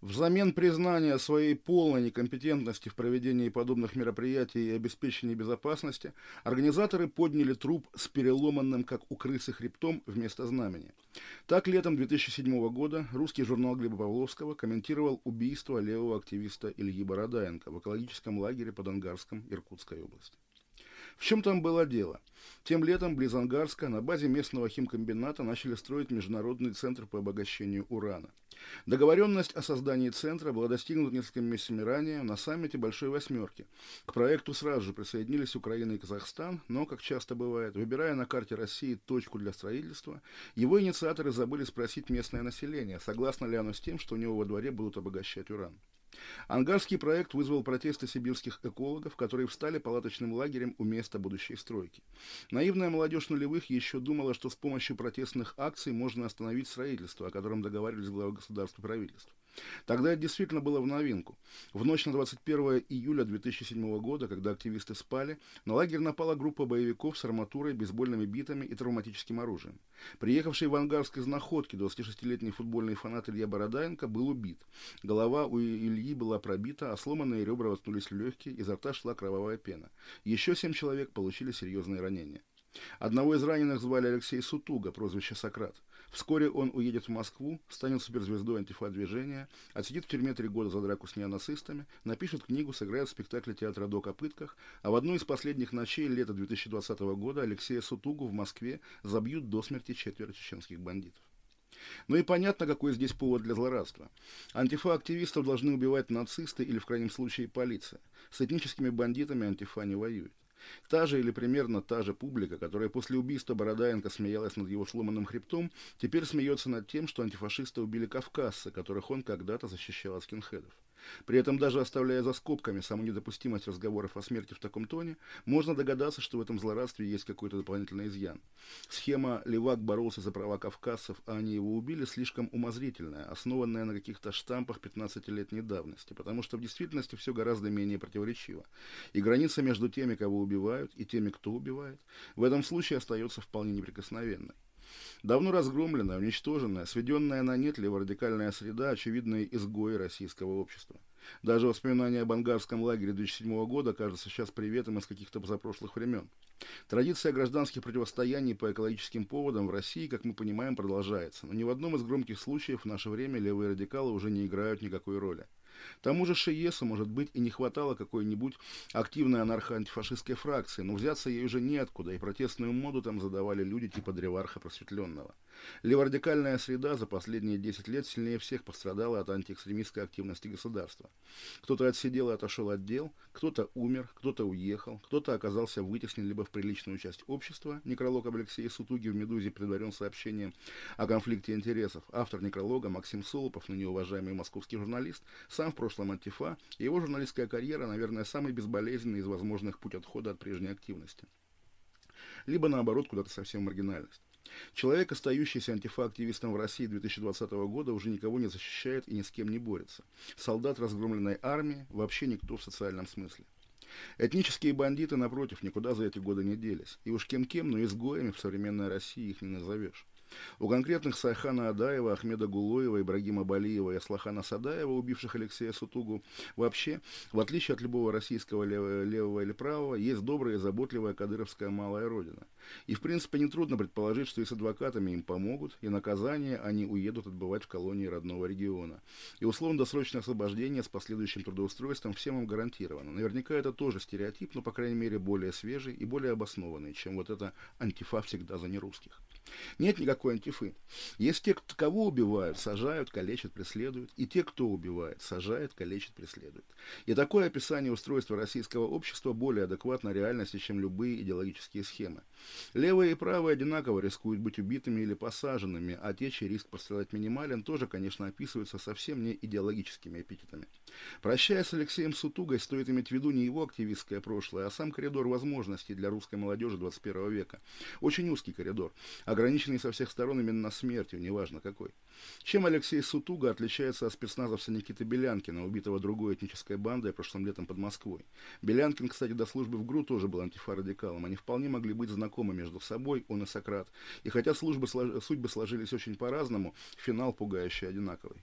Взамен признания своей полной некомпетентности в проведении подобных мероприятий и обеспечении безопасности, организаторы подняли труп с переломанным, как у крысы, хребтом вместо знамени. Так, летом 2007 года русский журнал Глеба Павловского комментировал убийство левого активиста Ильи Бородаенко в экологическом лагере под Ангарском Иркутской области. В чем там было дело? Тем летом близ Ангарска на базе местного химкомбината начали строить Международный центр по обогащению урана. Договоренность о создании центра была достигнута несколькими месяцами ранее на саммите Большой Восьмерки. К проекту сразу же присоединились Украина и Казахстан, но, как часто бывает, выбирая на карте России точку для строительства, его инициаторы забыли спросить местное население, согласно ли оно с тем, что у него во дворе будут обогащать уран. Ангарский проект вызвал протесты сибирских экологов, которые встали палаточным лагерем у места будущей стройки. Наивная молодежь нулевых еще думала, что с помощью протестных акций можно остановить строительство, о котором договаривались главы государства и правительства. Тогда это действительно было в новинку. В ночь на 21 июля 2007 года, когда активисты спали, на лагерь напала группа боевиков с арматурой, бейсбольными битами и травматическим оружием. Приехавший в Ангарск из находки 26-летний футбольный фанат Илья Бородаенко был убит. Голова у Ильи была пробита, а сломанные ребра воткнулись в легкие, изо рта шла кровавая пена. Еще семь человек получили серьезные ранения. Одного из раненых звали Алексей Сутуга, прозвище Сократ. Вскоре он уедет в Москву, станет суперзвездой антифа-движения, отсидит в тюрьме три года за драку с неонацистами, напишет книгу, сыграет в спектакле театра «Док о пытках», а в одну из последних ночей лета 2020 года Алексея Сутугу в Москве забьют до смерти четверо чеченских бандитов. Ну и понятно, какой здесь повод для злорадства. Антифа-активистов должны убивать нацисты или, в крайнем случае, полиция. С этническими бандитами антифа не воюет. Та же или примерно та же публика, которая после убийства Бородаенко смеялась над его сломанным хребтом, теперь смеется над тем, что антифашисты убили кавказцы, которых он когда-то защищал от скинхедов. При этом, даже оставляя за скобками саму недопустимость разговоров о смерти в таком тоне, можно догадаться, что в этом злорадстве есть какой-то дополнительный изъян. Схема «Левак боролся за права кавказцев, а они его убили» слишком умозрительная, основанная на каких-то штампах 15-летней давности, потому что в действительности все гораздо менее противоречиво. И граница между теми, кого убивают, и теми, кто убивает, в этом случае остается вполне неприкосновенной. Давно разгромленная, уничтоженная, сведенная на нет леворадикальная среда, очевидные изгои российского общества. Даже воспоминания об ангарском лагере 2007 года кажется сейчас приветом из каких-то позапрошлых времен. Традиция гражданских противостояний по экологическим поводам в России, как мы понимаем, продолжается, но ни в одном из громких случаев в наше время левые радикалы уже не играют никакой роли. Тому же Шиесу, может быть, и не хватало какой-нибудь активной анархо-антифашистской фракции, но взяться ей уже неоткуда, и протестную моду там задавали люди типа Древарха Просветленного. Леворадикальная среда за последние 10 лет сильнее всех пострадала от антиэкстремистской активности государства. Кто-то отсидел и отошел от дел, кто-то умер, кто-то уехал, кто-то оказался вытеснен либо в приличную часть общества. Некролог об Алексее Сутуге в «Медузе» предварен сообщением о конфликте интересов. Автор некролога Максим Солопов, ныне уважаемый московский журналист, сам в прошлом антифа, и его журналистская карьера, наверное, самый безболезненный из возможных путь отхода от прежней активности. Либо, наоборот, куда-то совсем маргинальность. Человек, остающийся антифа-активистом в России 2020 года, уже никого не защищает и ни с кем не борется. Солдат разгромленной армии вообще никто в социальном смысле. Этнические бандиты, напротив, никуда за эти годы не делись. И уж кем-кем, но изгоями в современной России их не назовешь. У конкретных Сайхана Адаева, Ахмеда Гулоева, Ибрагима Балиева и Аслахана Садаева, убивших Алексея Сутугу, вообще, в отличие от любого российского левого, или правого, есть добрая и заботливая кадыровская малая родина. И, в принципе, нетрудно предположить, что и с адвокатами им помогут, и наказание они уедут отбывать в колонии родного региона. И условно-досрочное освобождение с последующим трудоустройством всем им гарантировано. Наверняка это тоже стереотип, но, по крайней мере, более свежий и более обоснованный, чем вот это антифа всегда за нерусских. Нет никакой антифы. Есть те, кого убивают, сажают, калечат, преследуют, и те, кто убивает, сажает, калечат, преследует. И такое описание устройства российского общества более адекватно реальности, чем любые идеологические схемы. Левые и правые одинаково рискуют быть убитыми или посаженными, а те, чей риск пострадать минимален, тоже, конечно, описываются совсем не идеологическими эпитетами. Прощаясь с Алексеем Сутугой, стоит иметь в виду не его активистское прошлое, а сам коридор возможностей для русской молодежи 21 века. Очень узкий коридор, ограниченный со всех сторон именно смертью, неважно какой. Чем Алексей Сутуга отличается от спецназовца Никиты Белянкина, убитого другой этнической бандой прошлым летом под Москвой? Белянкин, кстати, до службы в ГРУ тоже был антифарадикалом. Они вполне могли быть знакомы между собой, он и Сократ. И хотя службы, судьбы сложились очень по-разному, финал пугающий одинаковый.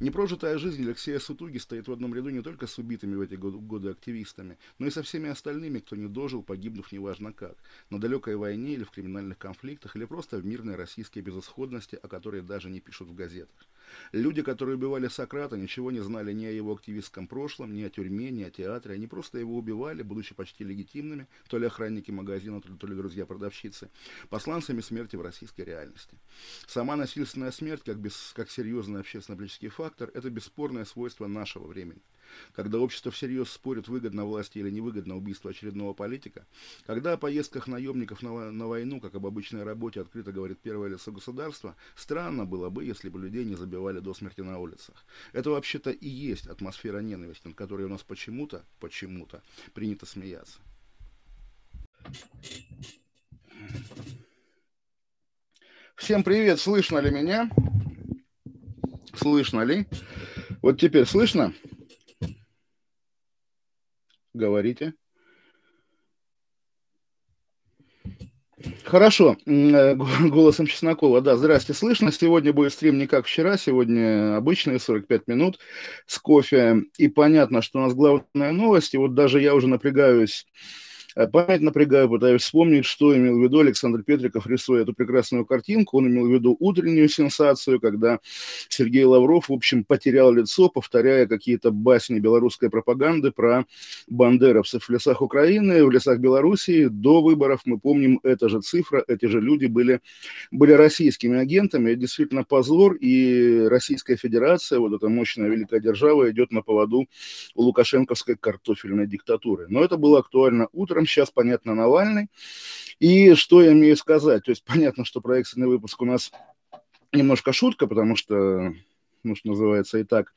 Непрожитая жизнь Алексея Сутуги стоит в одном ряду не только с убитыми в эти годы активистами, но и со всеми остальными, кто не дожил, погибнув неважно как, на далекой войне или в криминальных конфликтах, или просто в мирной российской безысходности, о которой даже не пишут в газетах. Люди, которые убивали Сократа, ничего не знали ни о его активистском прошлом, ни о тюрьме, ни о театре. Они просто его убивали, будучи почти легитимными, то ли охранники магазина, то ли, друзья-продавщицы, посланцами смерти в российской реальности. Сама насильственная смерть, как, без, как серьезный общественно-политический фактор, это бесспорное свойство нашего времени когда общество всерьез спорит, выгодно власти или невыгодно убийство очередного политика, когда о поездках наемников на, на войну, как об обычной работе, открыто говорит первое лицо государства, странно было бы, если бы людей не забивали до смерти на улицах. Это вообще-то и есть атмосфера ненависти, над которой у нас почему-то, почему-то принято смеяться. Всем привет, слышно ли меня? Слышно ли? Вот теперь слышно? Говорите. Хорошо, э, голосом Чеснокова, да, здрасте, слышно. Сегодня будет стрим не как вчера, сегодня обычные 45 минут с кофе. И понятно, что у нас главная новость, и вот даже я уже напрягаюсь память напрягаю, пытаюсь вспомнить, что имел в виду Александр Петриков, рисуя эту прекрасную картинку. Он имел в виду утреннюю сенсацию, когда Сергей Лавров, в общем, потерял лицо, повторяя какие-то басни белорусской пропаганды про бандеровцев в лесах Украины, в лесах Белоруссии. До выборов, мы помним, эта же цифра, эти же люди были, были российскими агентами. Это действительно позор, и Российская Федерация, вот эта мощная великая держава, идет на поводу у лукашенковской картофельной диктатуры. Но это было актуально утром, сейчас, понятно, Навальный. И что я имею сказать? То есть понятно, что проекционный выпуск у нас немножко шутка, потому что ну, что называется, и так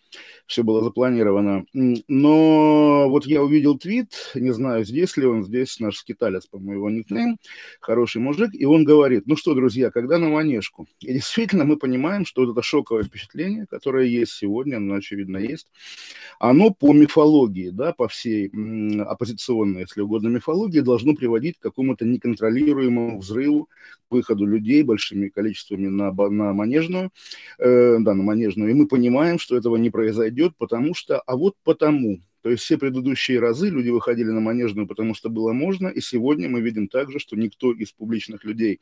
все было запланировано. Но вот я увидел твит, не знаю, здесь ли он, здесь наш скиталец, по-моему, его никнейм, хороший мужик, и он говорит, ну что, друзья, когда на манежку? И действительно мы понимаем, что вот это шоковое впечатление, которое есть сегодня, оно, очевидно, есть, оно по мифологии, да, по всей оппозиционной, если угодно, мифологии, должно приводить к какому-то неконтролируемому взрыву, выходу людей большими количествами на, на манежную, э, да, на манежную, и мы понимаем, что этого не произойдет, потому что, а вот потому, то есть все предыдущие разы люди выходили на Манежную, потому что было можно, и сегодня мы видим также, что никто из публичных людей,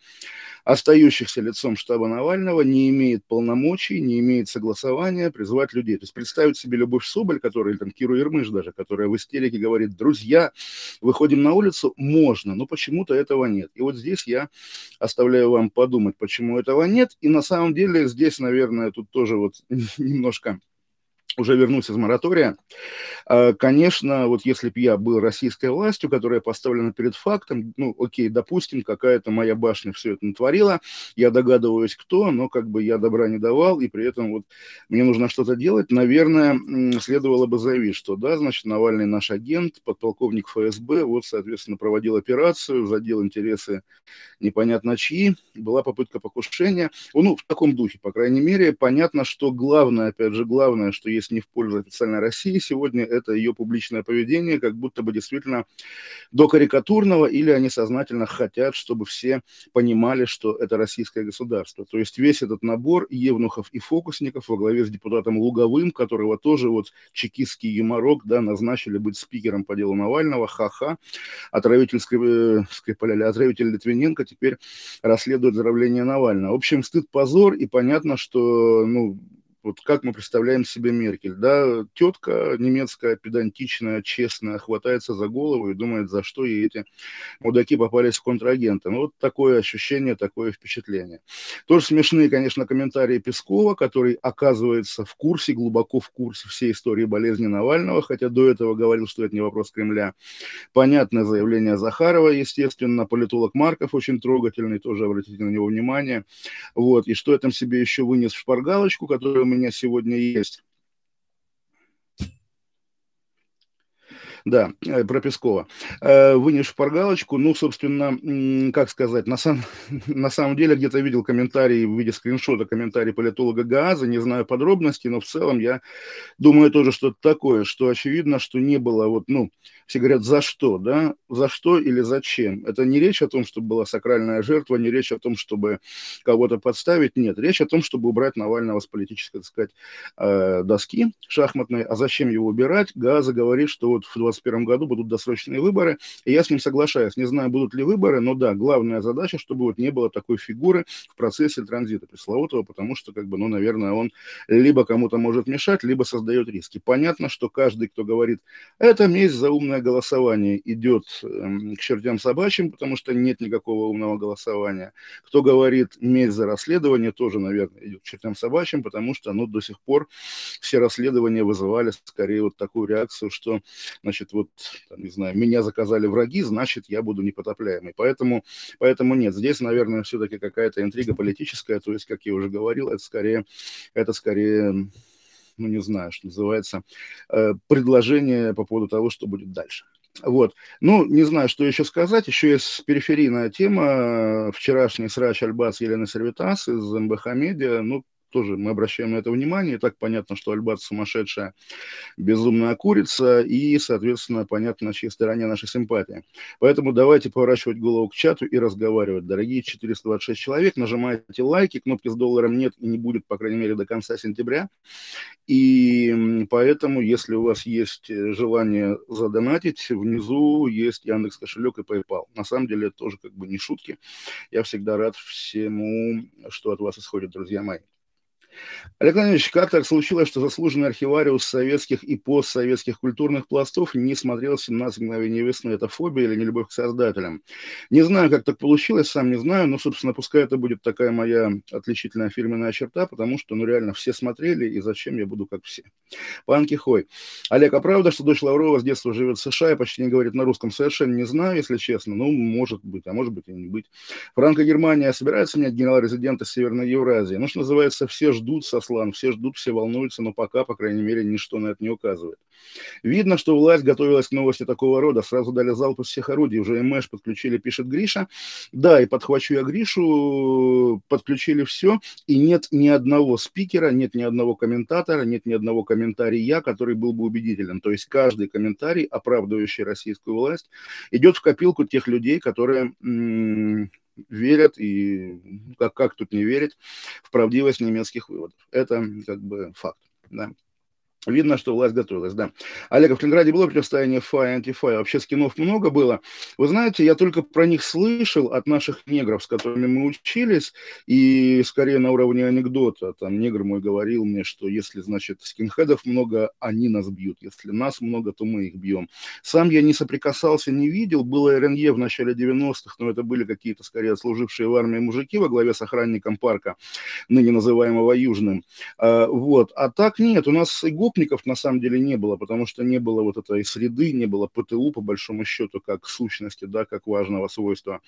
остающихся лицом штаба Навального, не имеет полномочий, не имеет согласования призвать людей. То есть представить себе Любовь Соболь, которая, или там Киру Ермыш даже, которая в истерике говорит, друзья, выходим на улицу, можно, но почему-то этого нет. И вот здесь я оставляю вам подумать, почему этого нет. И на самом деле здесь, наверное, тут тоже вот немножко уже вернусь из моратория. А, конечно, вот если бы я был российской властью, которая поставлена перед фактом, ну, окей, допустим, какая-то моя башня все это натворила, я догадываюсь, кто, но как бы я добра не давал, и при этом вот мне нужно что-то делать, наверное, следовало бы заявить, что да, значит, Навальный наш агент, подполковник ФСБ, вот, соответственно, проводил операцию, задел интересы непонятно чьи, была попытка покушения, ну, в таком духе, по крайней мере, понятно, что главное, опять же, главное, что есть не в пользу официальной России сегодня, это ее публичное поведение, как будто бы действительно до карикатурного, или они сознательно хотят, чтобы все понимали, что это российское государство. То есть весь этот набор евнухов и фокусников во главе с депутатом Луговым, которого тоже вот чекистский юморок, да, назначили быть спикером по делу Навального, ха-ха, отравитель Скрипаля, отравитель Литвиненко теперь расследует отравление Навального. В общем, стыд, позор, и понятно, что, ну, вот как мы представляем себе Меркель, да, тетка немецкая, педантичная, честная, хватается за голову и думает, за что ей эти мудаки попались в контрагенты. Ну, вот такое ощущение, такое впечатление. Тоже смешные, конечно, комментарии Пескова, который оказывается в курсе, глубоко в курсе всей истории болезни Навального, хотя до этого говорил, что это не вопрос Кремля. Понятное заявление Захарова, естественно, политолог Марков очень трогательный, тоже обратите на него внимание. Вот, и что я там себе еще вынес в шпаргалочку, которую мы меня сегодня есть. Да, э, про Пескова. Э, вынешь шпаргалочку, ну, собственно, как сказать, на, сам, на самом деле где-то видел комментарий в виде скриншота, комментарий политолога Гааза, не знаю подробностей, но в целом я думаю тоже что-то такое, что очевидно, что не было вот, ну, все говорят, за что, да, за что или зачем. Это не речь о том, чтобы была сакральная жертва, не речь о том, чтобы кого-то подставить, нет. Речь о том, чтобы убрать Навального с политической, так сказать, э, доски шахматной. А зачем его убирать? Газа говорит, что вот в 2021 году будут досрочные выборы, и я с ним соглашаюсь. Не знаю, будут ли выборы, но да, главная задача, чтобы вот не было такой фигуры в процессе транзита пресловутого, потому что, как бы, ну, наверное, он либо кому-то может мешать, либо создает риски. Понятно, что каждый, кто говорит, это месть за умное голосование идет эм, к чертям собачьим, потому что нет никакого умного голосования. Кто говорит месть за расследование, тоже, наверное, идет к чертям собачьим, потому что ну, до сих пор все расследования вызывали скорее вот такую реакцию, что, значит, вот, там, не знаю, меня заказали враги, значит, я буду непотопляемый. Поэтому, поэтому нет, здесь, наверное, все-таки какая-то интрига политическая, то есть, как я уже говорил, это скорее, это скорее ну, не знаю, что называется, э, предложение по поводу того, что будет дальше. Вот. Ну, не знаю, что еще сказать. Еще есть периферийная тема. Вчерашний срач Альбас Елены Сервитас из МБХ Медиа. Ну, тоже мы обращаем на это внимание. И так понятно, что Альбат сумасшедшая, безумная курица, и, соответственно, понятно, на чьей стороне наша симпатия. Поэтому давайте поворачивать голову к чату и разговаривать. Дорогие 426 человек, нажимайте лайки, кнопки с долларом нет и не будет, по крайней мере, до конца сентября. И поэтому, если у вас есть желание задонатить, внизу есть Яндекс кошелек и PayPal. На самом деле это тоже как бы не шутки. Я всегда рад всему, что от вас исходит, друзья мои. Олег Владимирович, как так случилось, что заслуженный архивариус советских и постсоветских культурных пластов не смотрел «17 мгновений весны»? Это фобия или нелюбовь к создателям? Не знаю, как так получилось, сам не знаю, но, собственно, пускай это будет такая моя отличительная фирменная черта, потому что, ну, реально, все смотрели, и зачем я буду как все? Панки Хой. Олег, а правда, что дочь Лаврова с детства живет в США и почти не говорит на русском? Совершенно не знаю, если честно. Ну, может быть, а может быть и не быть. Франко-Германия собирается менять генерал-резидента Северной Евразии? Ну, что называется, все ждут ждут, Сослан, все ждут, все волнуются, но пока, по крайней мере, ничто на это не указывает. Видно, что власть готовилась к новости такого рода. Сразу дали залп из всех орудий. Уже МЭШ подключили, пишет Гриша. Да, и подхвачу я Гришу. Подключили все. И нет ни одного спикера, нет ни одного комментатора, нет ни одного комментария, который был бы убедителен. То есть каждый комментарий, оправдывающий российскую власть, идет в копилку тех людей, которые верят, и как, как тут не верить в правдивость немецких выводов. Это как бы факт. Да. Видно, что власть готовилась, да. Олег, в Калининграде было противостояние ФА и антифа? Вообще скинов много было. Вы знаете, я только про них слышал от наших негров, с которыми мы учились, и скорее на уровне анекдота. Там негр мой говорил мне, что если, значит, скинхедов много, они нас бьют. Если нас много, то мы их бьем. Сам я не соприкасался, не видел. Было РНЕ в начале 90-х, но это были какие-то, скорее, служившие в армии мужики во главе с охранником парка, ныне называемого Южным. А, вот. А так нет, у нас ИГОП преступников на самом деле не было, потому что не было вот этой среды, не было ПТУ, по большому счету, как сущности, да, как важного свойства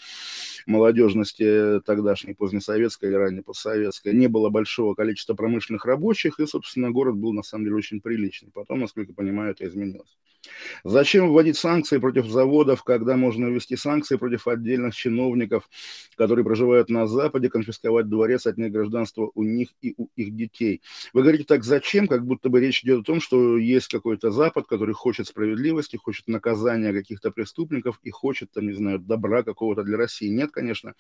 молодежности тогдашней, позднесоветской или ранней постсоветской. Не было большого количества промышленных рабочих, и, собственно, город был на самом деле очень приличный. Потом, насколько я понимаю, это изменилось. Зачем вводить санкции против заводов, когда можно ввести санкции против отдельных чиновников, которые проживают на Западе, конфисковать дворец, отнять гражданство у них и у их детей? Вы говорите так, зачем, как будто бы речь идет о том, что есть какой-то Запад, который хочет справедливости, хочет наказания каких-то преступников и хочет, там, не знаю, добра какого-то для России. Нет, конечно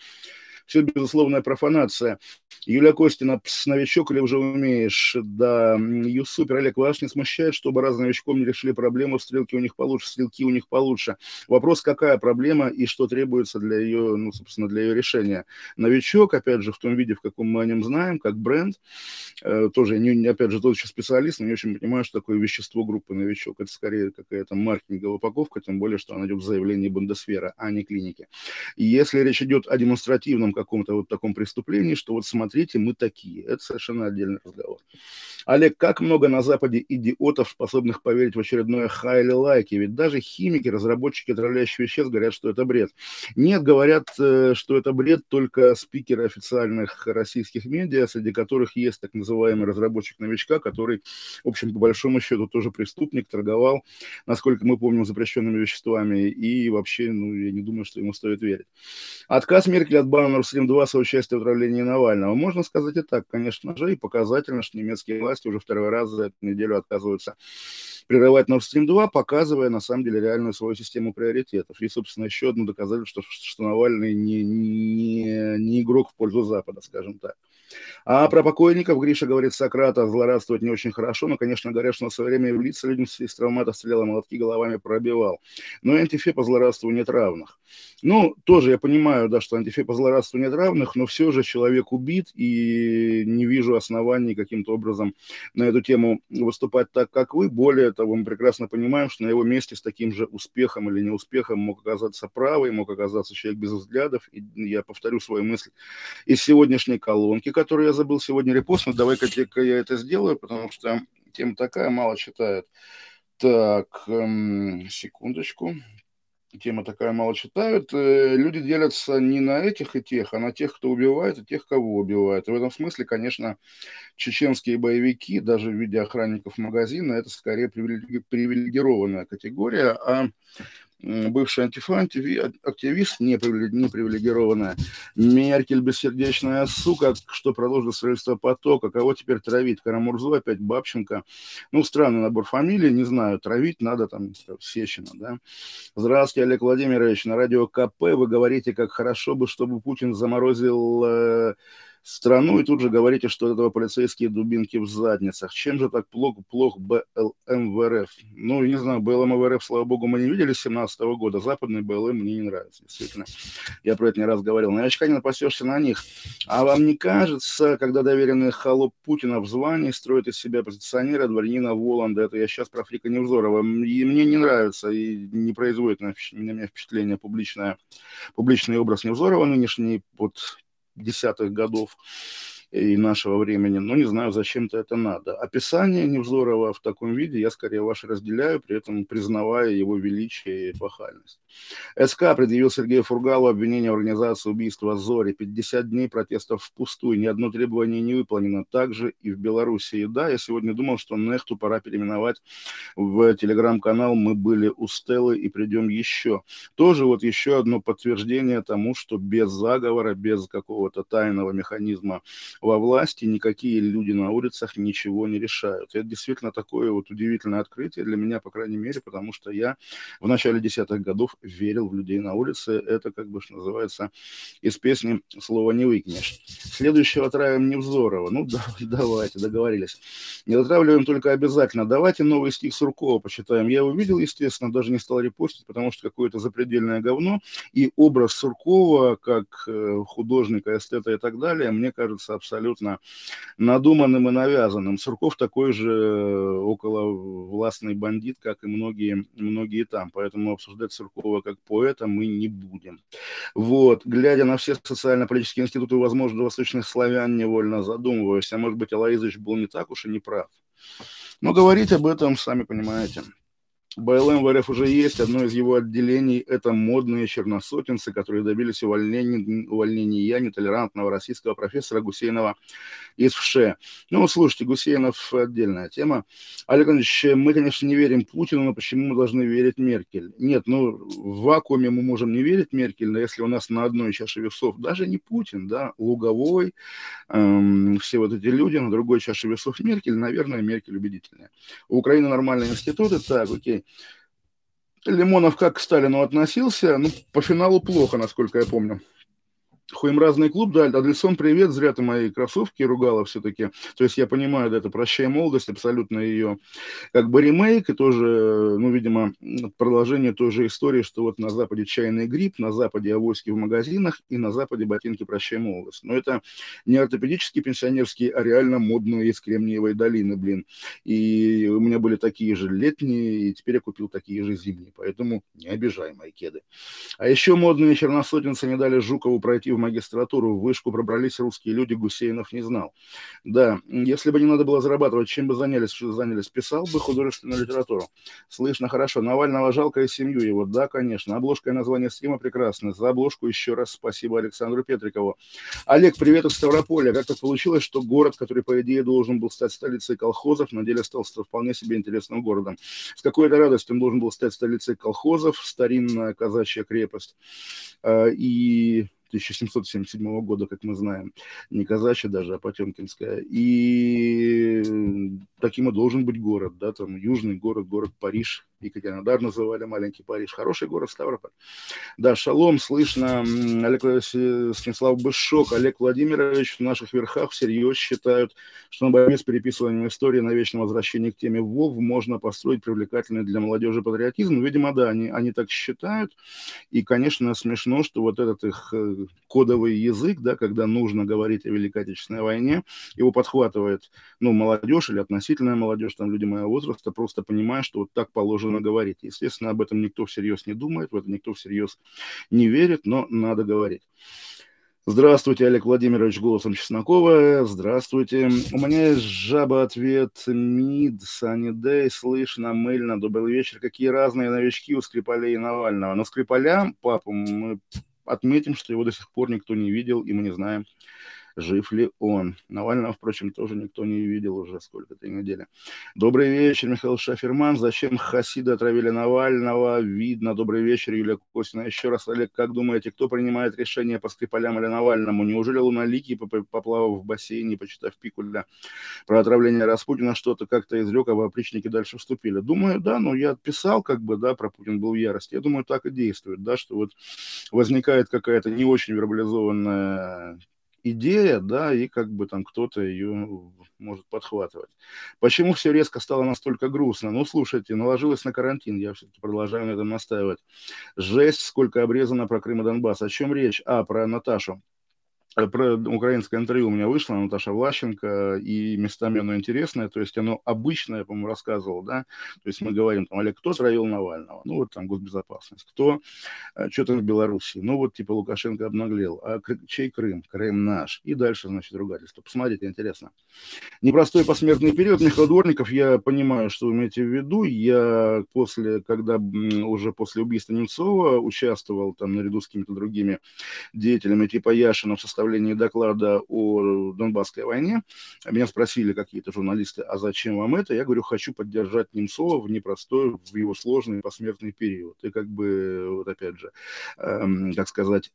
все безусловная профанация. Юлия Костина, новичок или уже умеешь? Да, Ю супер, Олег, вас не смущает, чтобы раз новичком не решили проблему, стрелки у них получше, стрелки у них получше. Вопрос, какая проблема и что требуется для ее, ну, собственно, для ее решения. Новичок, опять же, в том виде, в каком мы о нем знаем, как бренд, э, тоже, не, опять же, тот еще специалист, но не очень понимаю, что такое вещество группы новичок. Это скорее какая-то маркетинговая упаковка, тем более, что она идет в заявлении Бундесвера, а не клиники. Если речь идет о демонстративном каком-то вот таком преступлении, что вот смотрите, мы такие. Это совершенно отдельный разговор. Олег, как много на Западе идиотов, способных поверить в очередное хайли лайки? Ведь даже химики, разработчики отравляющих веществ говорят, что это бред. Нет, говорят, э, что это бред только спикеры официальных российских медиа, среди которых есть так называемый разработчик новичка, который, в общем, по большому счету тоже преступник, торговал, насколько мы помним, запрещенными веществами. И вообще, ну, я не думаю, что ему стоит верить. Отказ Меркель от бана Nord Stream 2 соучастия в отравлении Навального. Можно сказать и так, конечно же, и показательно, что немецкие власти уже второй раз за эту неделю отказываются прерывать Nord Stream 2, показывая на самом деле реальную свою систему приоритетов. И, собственно, еще одно доказательство, что, что Навальный не, не, не игрок в пользу Запада, скажем так. А про покойников Гриша говорит Сократа, злорадствовать не очень хорошо, но, конечно, говорят, что на свое время в лица людям из травмата стрелял, молотки головами пробивал. Но антифе по злорадству нет равных. Ну, тоже я понимаю, да, что антифе по злорадству нет равных, но все же человек убит, и не вижу оснований каким-то образом на эту тему выступать так, как вы. Более того, мы прекрасно понимаем, что на его месте с таким же успехом или неуспехом мог оказаться правый, мог оказаться человек без взглядов. И я повторю свою мысль из сегодняшней колонки, которую я забыл сегодня репостнуть. Давай-ка я это сделаю, потому что тема такая, мало читают. Так, эм, секундочку. Тема такая, мало читают. Э, люди делятся не на этих и тех, а на тех, кто убивает, и тех, кого убивает. И в этом смысле, конечно, чеченские боевики, даже в виде охранников магазина, это скорее привилегированная категория, а бывший антифа, активист, не, привилегированная, Меркель, бессердечная сука, что продолжит строительство потока, кого теперь травить, Карамурзу, опять Бабченко, ну, странный набор фамилий, не знаю, травить надо там Сечина, да. Здравствуйте, Олег Владимирович, на радио КП вы говорите, как хорошо бы, чтобы Путин заморозил э, страну, и тут же говорите, что этого полицейские дубинки в задницах. Чем же так плохо, плохо БЛМ в РФ? Ну, не знаю, БЛМ в РФ, слава богу, мы не видели с 17 года. Западный БЛМ мне не нравится, действительно. Я про это не раз говорил. Новичка не напасешься на них. А вам не кажется, когда доверенный холоп Путина в звании строит из себя позиционера дворянина Воланда, это я сейчас про Фрика Невзорова, и мне не нравится и не производит на, на меня впечатление публичное, публичный образ Невзорова нынешний, вот десятых годов и нашего времени, но не знаю, зачем-то это надо. Описание Невзорова в таком виде я скорее ваше разделяю, при этом признавая его величие и эпохальность. СК предъявил Сергею Фургалу обвинение в организации убийства Зори. 50 дней протестов впустую, ни одно требование не выполнено. Также и в Беларуси. да, я сегодня думал, что Нехту пора переименовать в телеграм-канал «Мы были у Стеллы и придем еще». Тоже вот еще одно подтверждение тому, что без заговора, без какого-то тайного механизма во власти никакие люди на улицах ничего не решают. Это действительно такое вот удивительное открытие для меня, по крайней мере, потому что я в начале десятых годов верил в людей на улице. Это, как бы, что называется, из песни слова не выкинешь. Следующего отравим Невзорова. Ну, да, давайте, договорились. Не отравливаем только обязательно. Давайте новый стих Суркова почитаем. Я его видел, естественно, даже не стал репостить, потому что какое-то запредельное говно. И образ Суркова, как э, художника, эстета и так далее, мне кажется абсолютно абсолютно надуманным и навязанным. Сурков такой же э, около властный бандит, как и многие, многие там. Поэтому обсуждать Суркова как поэта мы не будем. Вот. Глядя на все социально-политические институты, возможно, восточных славян, невольно задумываюсь. А может быть, Алаизович был не так уж и не прав. Но говорить об этом, сами понимаете. БЛМ в РФ уже есть. Одно из его отделений – это модные черносотенцы, которые добились увольнения, увольнения нетолерантного российского профессора Гусейнова из ВШЭ. Ну, слушайте, Гусейнов – отдельная тема. Олег Ильич, мы, конечно, не верим Путину, но почему мы должны верить Меркель? Нет, ну, в вакууме мы можем не верить Меркель, но если у нас на одной чаше весов даже не Путин, да, Луговой, эм, все вот эти люди, на другой чаше весов Меркель, наверное, Меркель убедительнее. У Украины нормальные институты, так, окей. Лимонов как к Сталину относился? Ну, по финалу плохо, насколько я помню. Хуемразный клуб, да, Адельсон, привет, зря ты мои кроссовки ругала все-таки. То есть я понимаю, да, это «Прощай, молодость», абсолютно ее как бы ремейк, и тоже, ну, видимо, продолжение той же истории, что вот на Западе чайный гриб, на Западе авоськи в магазинах, и на Западе ботинки «Прощай, молодость». Но это не ортопедические пенсионерские, а реально модные из Кремниевой долины, блин. И у меня были такие же летние, и теперь я купил такие же зимние, поэтому не обижай мои кеды. А еще модные черносотенцы не дали Жукову пройти в магистратуру, в вышку пробрались русские люди, Гусейнов не знал. Да, если бы не надо было зарабатывать, чем бы занялись, что занялись, писал бы художественную литературу. Слышно хорошо. Навального жалко и семью его. Да, конечно. Обложка и название стрима прекрасны. За обложку еще раз спасибо Александру Петрикову. Олег, привет из Ставрополя. Как так получилось, что город, который, по идее, должен был стать столицей колхозов, на деле стал вполне себе интересным городом. С какой-то радостью он должен был стать столицей колхозов, старинная казачья крепость. А, и 1777 года, как мы знаем, не казачья даже, а потемкинская. И таким и должен быть город, да, там южный город, город Париж, Екатеринодар называли маленький Париж. Хороший город Ставрополь. Да, шалом, слышно. Олег Станислав Бышок, Олег Владимирович в наших верхах всерьез считают, что на борьбе с переписыванием истории на вечном возвращении к теме ВОВ можно построить привлекательный для молодежи патриотизм. Видимо, да, они, они так считают. И, конечно, смешно, что вот этот их э, кодовый язык, да, когда нужно говорить о Великой Отечественной войне, его подхватывает, ну, молодежь или относительная молодежь, там, люди моего возраста, просто понимая, что вот так положено говорить. Естественно, об этом никто всерьез не думает, в это никто всерьез не верит, но надо говорить. Здравствуйте, Олег Владимирович, голосом Чеснокова. Здравствуйте. У меня есть жаба ответ МИД, Sunny Day, слышно, мыльно, добрый вечер. Какие разные новички у Скрипалей и Навального. Но Скрипаля, папу, мы отметим, что его до сих пор никто не видел, и мы не знаем, жив ли он. Навального, впрочем, тоже никто не видел уже сколько-то недели. Добрый вечер, Михаил Шаферман. Зачем хасиды отравили Навального? Видно. Добрый вечер, Юлия Костина. Еще раз, Олег, как думаете, кто принимает решение по Скрипалям или Навальному? Неужели Луналикий, поплавав в бассейне, почитав Пикуля про отравление Распутина, что-то как-то изрек, а опричники дальше вступили? Думаю, да, но я писал, как бы, да, про Путин был в ярости. Я думаю, так и действует, да, что вот возникает какая-то не очень вербализованная идея, да, и как бы там кто-то ее может подхватывать. Почему все резко стало настолько грустно? Ну, слушайте, наложилось на карантин, я все-таки продолжаю на этом настаивать. Жесть, сколько обрезано про Крым и Донбасс. О чем речь? А, про Наташу. Э, про украинское интервью у меня вышло, Наташа Влащенко, и местами оно интересное, то есть оно обычное, по-моему, рассказывал, да, то есть мы говорим, там, Олег, кто травил Навального? Ну, вот там госбезопасность. Кто э, что-то в Беларуси? Ну, вот, типа, Лукашенко обнаглел. А чей Крым? Крым наш. И дальше, значит, ругательство. Посмотрите, интересно. Непростой посмертный период. Михаил Дворников, я понимаю, что вы имеете в виду. Я после, когда уже после убийства Немцова участвовал там наряду с какими-то другими деятелями, типа Яшина в составе составлении доклада о Донбасской войне. Меня спросили какие-то журналисты, а зачем вам это? Я говорю, хочу поддержать Немцова в непростой, в его сложный посмертный период. И как бы, вот опять же, эм, как сказать,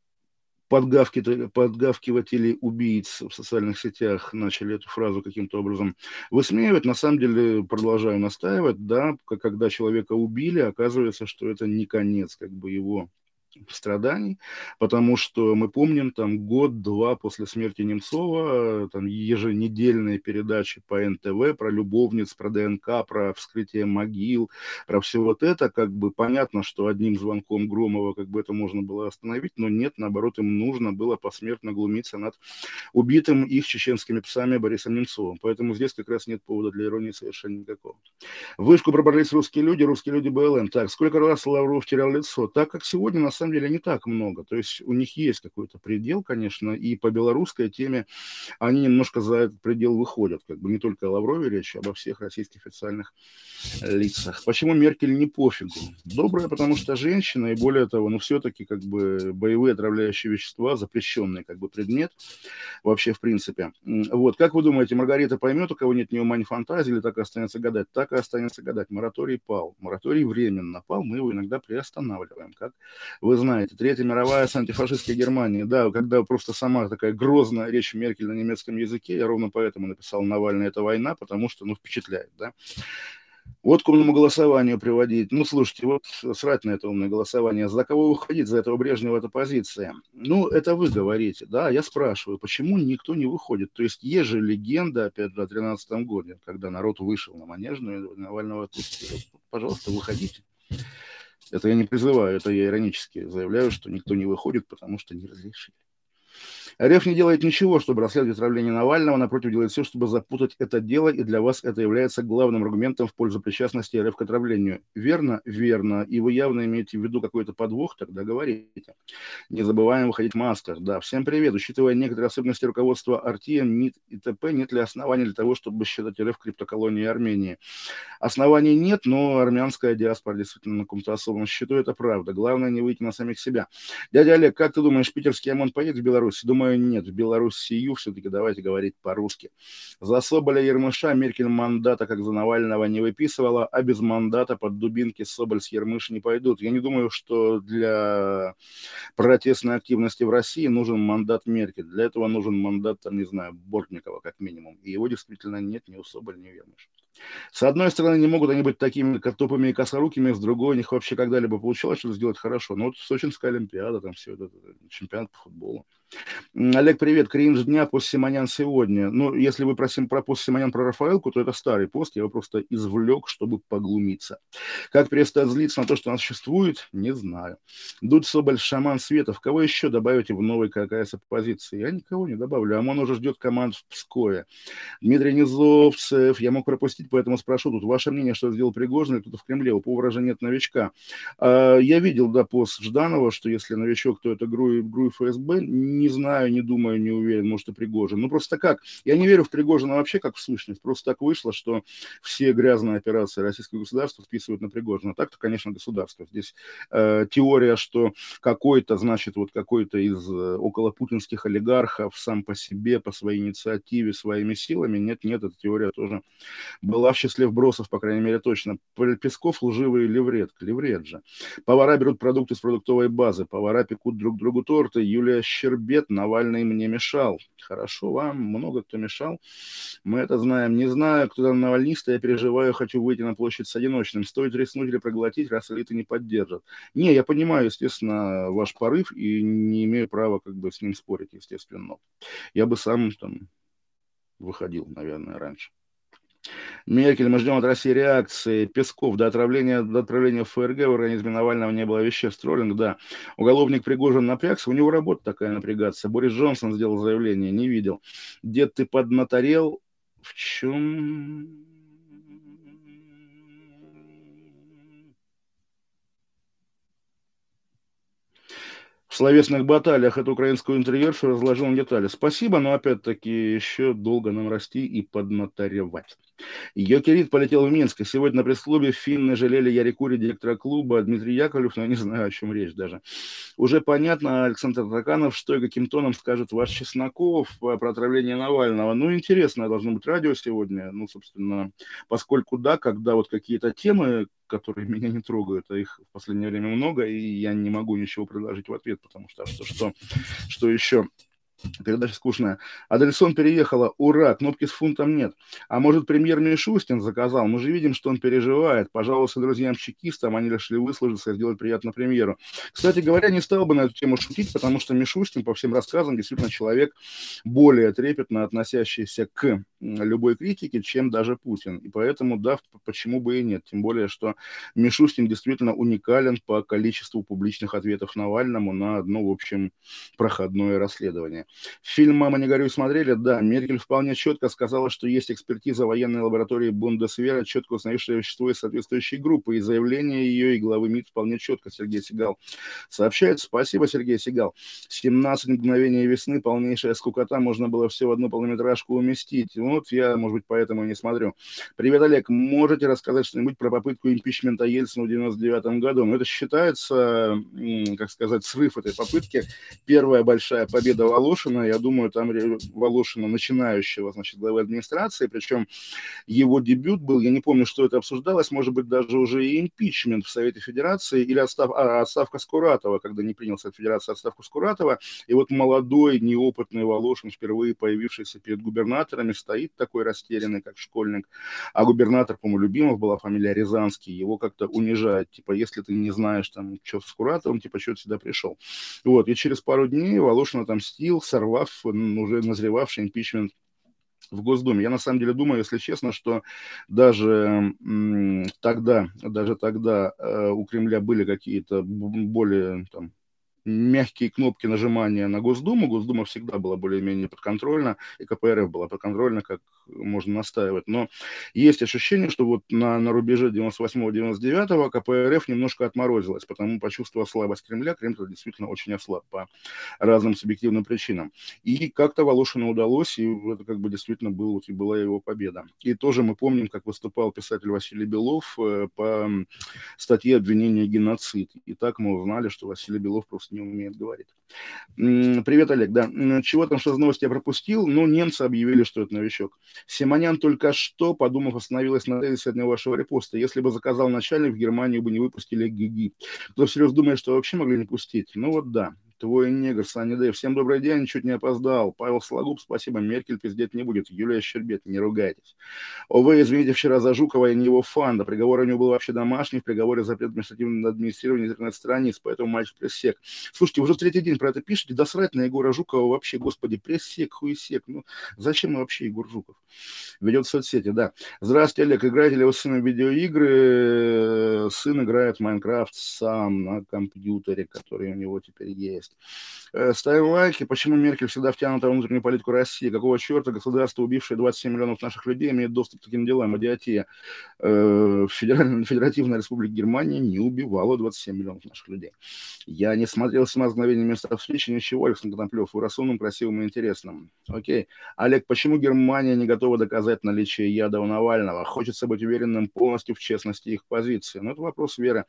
подгавкиватели убийц в социальных сетях начали эту фразу каким-то образом высмеивать. На самом деле, продолжаю настаивать, да, когда человека убили, оказывается, что это не конец как бы его страданий, потому что мы помним там год-два после смерти Немцова, там еженедельные передачи по НТВ про любовниц, про ДНК, про вскрытие могил, про все вот это, как бы понятно, что одним звонком Громова как бы это можно было остановить, но нет, наоборот, им нужно было посмертно глумиться над убитым их чеченскими псами Борисом Немцовым, поэтому здесь как раз нет повода для иронии совершенно никакого. Вышку пробрались русские люди, русские люди БЛМ. Так, сколько раз Лавров терял лицо? Так как сегодня, на самом самом деле не так много. То есть у них есть какой-то предел, конечно, и по белорусской теме они немножко за этот предел выходят. Как бы не только о Лаврове речь, а обо всех российских официальных лицах. Почему Меркель не пофигу? Добрая, потому что женщина, и более того, ну все-таки как бы боевые отравляющие вещества, запрещенный как бы предмет вообще в принципе. Вот, как вы думаете, Маргарита поймет, у кого нет ни ума, ни фантазии, или так и останется гадать? Так и останется гадать. Мораторий пал. Мораторий временно пал, мы его иногда приостанавливаем, как вы вы знаете, Третья мировая с антифашистской Германией, да, когда просто сама такая грозная речь Меркель на немецком языке, я ровно поэтому написал «Навальный – это война», потому что, ну, впечатляет, да. Вот к умному голосованию приводить. Ну, слушайте, вот срать на это умное голосование. За кого выходить? За этого Брежнева эта позиция? Ну, это вы говорите, да? Я спрашиваю, почему никто не выходит? То есть есть же легенда, опять же, о 13 годе, когда народ вышел на Манежную, Навального отпустили. Пожалуйста, выходите. Это я не призываю, это я иронически заявляю, что никто не выходит, потому что не разрешили. РФ не делает ничего, чтобы расследовать отравление Навального, напротив, делает все, чтобы запутать это дело, и для вас это является главным аргументом в пользу причастности РФ к отравлению. Верно? Верно. И вы явно имеете в виду какой-то подвох, тогда говорите. Не забываем выходить в масках. Да, всем привет. Учитывая некоторые особенности руководства Артия, МИД и ТП, нет ли оснований для того, чтобы считать РФ криптоколонией Армении? Оснований нет, но армянская диаспора действительно на каком-то особом счету, это правда. Главное не выйти на самих себя. Дядя Олег, как ты думаешь, питерский ОМОН поедет в Беларусь? Думаю, нет. В Белоруссию все-таки давайте говорить по-русски. За Соболя Ермыша Меркель мандата, как за Навального, не выписывала, а без мандата под дубинки Соболь с Ермыш не пойдут. Я не думаю, что для протестной активности в России нужен мандат Меркель. Для этого нужен мандат, там, не знаю, Бортникова, как минимум. И его действительно нет ни у Соболь, ни у Ермыша. С одной стороны, не могут они быть такими тупыми и косорукими, с другой, у них вообще когда-либо получалось что-то сделать хорошо. Ну вот Сочинская Олимпиада, там все это, чемпионат по футболу. Олег, привет. Кринж дня, пост Симонян сегодня. Ну, если вы просим про пост Симонян про Рафаэлку, то это старый пост, я его просто извлек, чтобы поглумиться. Как перестать злиться на то, что она существует, не знаю. Дудь Соболь, Шаман Светов. Кого еще добавите в новой ККС оппозиции? Я никого не добавлю. ОМОН уже ждет команд в Пскове. Дмитрий Низовцев. Я мог пропустить, поэтому спрошу тут. Ваше мнение, что сделал Пригожин кто-то в Кремле? У повара же нет новичка. А, я видел, да, пост Жданова, что если новичок, то это ГРУ, ГРУ ФСБ. Не не знаю, не думаю, не уверен, может, и Пригожин. Ну, просто как? Я не верю в Пригожина вообще как в сущность. Просто так вышло, что все грязные операции российского государства списывают на Пригожина. Так-то, конечно, государство. Здесь э, теория, что какой-то, значит, вот какой-то из э, околопутинских олигархов сам по себе, по своей инициативе, своими силами, нет, нет, эта теория тоже была в числе вбросов, по крайней мере, точно. Песков лживый леврет, леврет же. Повара берут продукты с продуктовой базы, повара пекут друг другу торты, Юлия Щербет бед Навальный мне мешал. Хорошо, вам много кто мешал. Мы это знаем. Не знаю, кто там навальнист, я переживаю, хочу выйти на площадь с одиночным. Стоит рискнуть или проглотить, раз элиты не поддержат. Не, я понимаю, естественно, ваш порыв и не имею права как бы с ним спорить, естественно. Я бы сам там выходил, наверное, раньше. Меркель, мы ждем от России реакции. Песков, до отравления, до отправления ФРГ в организме Навального не было веществ. Троллинг, да. Уголовник Пригожин напрягся, у него работа такая напрягаться. Борис Джонсон сделал заявление, не видел. Дед, ты поднаторел? В чем? В словесных баталиях эту украинскую интерьершу разложил на детали. Спасибо, но опять-таки еще долго нам расти и поднатаревать. Йокерит полетел в Минск, сегодня на пресс-клубе финны жалели Ярикури, директора клуба, Дмитрий Яковлев, но я не знаю, о чем речь даже. Уже понятно, Александр Тараканов, что и каким тоном скажет ваш Чесноков про отравление Навального. Ну, интересно должно быть радио сегодня, ну, собственно, поскольку, да, когда вот какие-то темы, которые меня не трогают, а их в последнее время много, и я не могу ничего предложить в ответ, потому что что, что, что еще Передача скучная. Адельсон переехала. Ура, кнопки с фунтом нет. А может, премьер Мишустин заказал? Мы же видим, что он переживает. Пожалуйста, друзьям-чекистам, они решили выслужиться и сделать приятно премьеру. Кстати говоря, не стал бы на эту тему шутить, потому что Мишустин, по всем рассказам, действительно человек более трепетно относящийся к любой критике, чем даже Путин. И поэтому, да, почему бы и нет. Тем более, что Мишустин действительно уникален по количеству публичных ответов Навальному на одно, в общем, проходное расследование. Фильм «Мама, не горюй» смотрели? Да, Меркель вполне четко сказала, что есть экспертиза военной лаборатории Бундесвера, четко установившая вещество из соответствующей группы, и заявление ее и главы МИД вполне четко, Сергей Сигал сообщает. Спасибо, Сергей Сигал. 17 мгновений весны, полнейшая скукота, можно было все в одну полнометражку уместить. Вот я, может быть, поэтому не смотрю. Привет, Олег. Можете рассказать что-нибудь про попытку импичмента Ельцина в 99 году? Ну, это считается, как сказать, срыв этой попытки. Первая большая победа Волошина Волошина, я думаю, там Волошина, начинающего, значит, главы администрации, причем его дебют был, я не помню, что это обсуждалось, может быть, даже уже и импичмент в Совете Федерации или отстав, а, отставка Скуратова, когда не принял Совет Федерации отставку Скуратова, и вот молодой, неопытный Волошин, впервые появившийся перед губернаторами, стоит такой растерянный, как школьник, а губернатор, по-моему, Любимов была фамилия Рязанский, его как-то унижает, типа, если ты не знаешь, там, что с Скуратовым, типа, что ты сюда пришел. Вот, и через пару дней Волошин отомстил, сорвав уже назревавший импичмент в Госдуме. Я на самом деле думаю, если честно, что даже тогда, даже тогда э, у Кремля были какие-то более там, мягкие кнопки нажимания на Госдуму. Госдума всегда была более-менее подконтрольна, и КПРФ была подконтрольна, как можно настаивать. Но есть ощущение, что вот на, на рубеже 98-99 КПРФ немножко отморозилась, потому почувствовав слабость Кремля, Кремль действительно очень ослаб по разным субъективным причинам. И как-то Волошину удалось, и это как бы действительно был, была его победа. И тоже мы помним, как выступал писатель Василий Белов э, по статье обвинения геноцид. И так мы узнали, что Василий Белов просто не умеет говорить. Привет, Олег. Да, чего там, что за новости я пропустил? Ну, немцы объявили, что это новичок. Симонян только что, подумав, остановилась на тезисе одного вашего репоста. Если бы заказал начальник, в Германию бы не выпустили ГИГИ. Кто всерьез думает, что вообще могли не пустить? Ну вот да. Твой негр, Санни Дэй. Всем добрый день, чуть не опоздал. Павел Сологуб, спасибо. Меркель пиздеть не будет. Юлия Щербет, не ругайтесь. Увы, извините, вчера за Жукова я не его фан. Да, приговор у него был вообще домашний. В приговоре запрет административного администрирования интернет-страниц, поэтому мальчик пресс-сек. Слушайте, уже третий день про это пишете. Да срать на Егора Жукова вообще, господи, пресс-сек, хуесек. Ну, зачем вообще Егор Жуков? Ведет в соцсети, да. Здравствуйте, Олег. Играете ли вы с сыном видеоигры? Сын играет в Майнкрафт сам на компьютере, который у него теперь есть ставим лайки. Почему Меркель всегда втянута в внутреннюю политику России? Какого черта государство, убившее 27 миллионов наших людей, имеет доступ к таким делам? Идиотия. Э, Федеральная, Федеративная Республика Германия не убивала 27 миллионов наших людей. Я не смотрел «17 мгновений места встречи», ничего, Александр Коноплев. Вы разумным, красивым и интересным. Окей. Олег, почему Германия не готова доказать наличие яда у Навального? Хочется быть уверенным полностью в честности их позиции. Но это вопрос веры.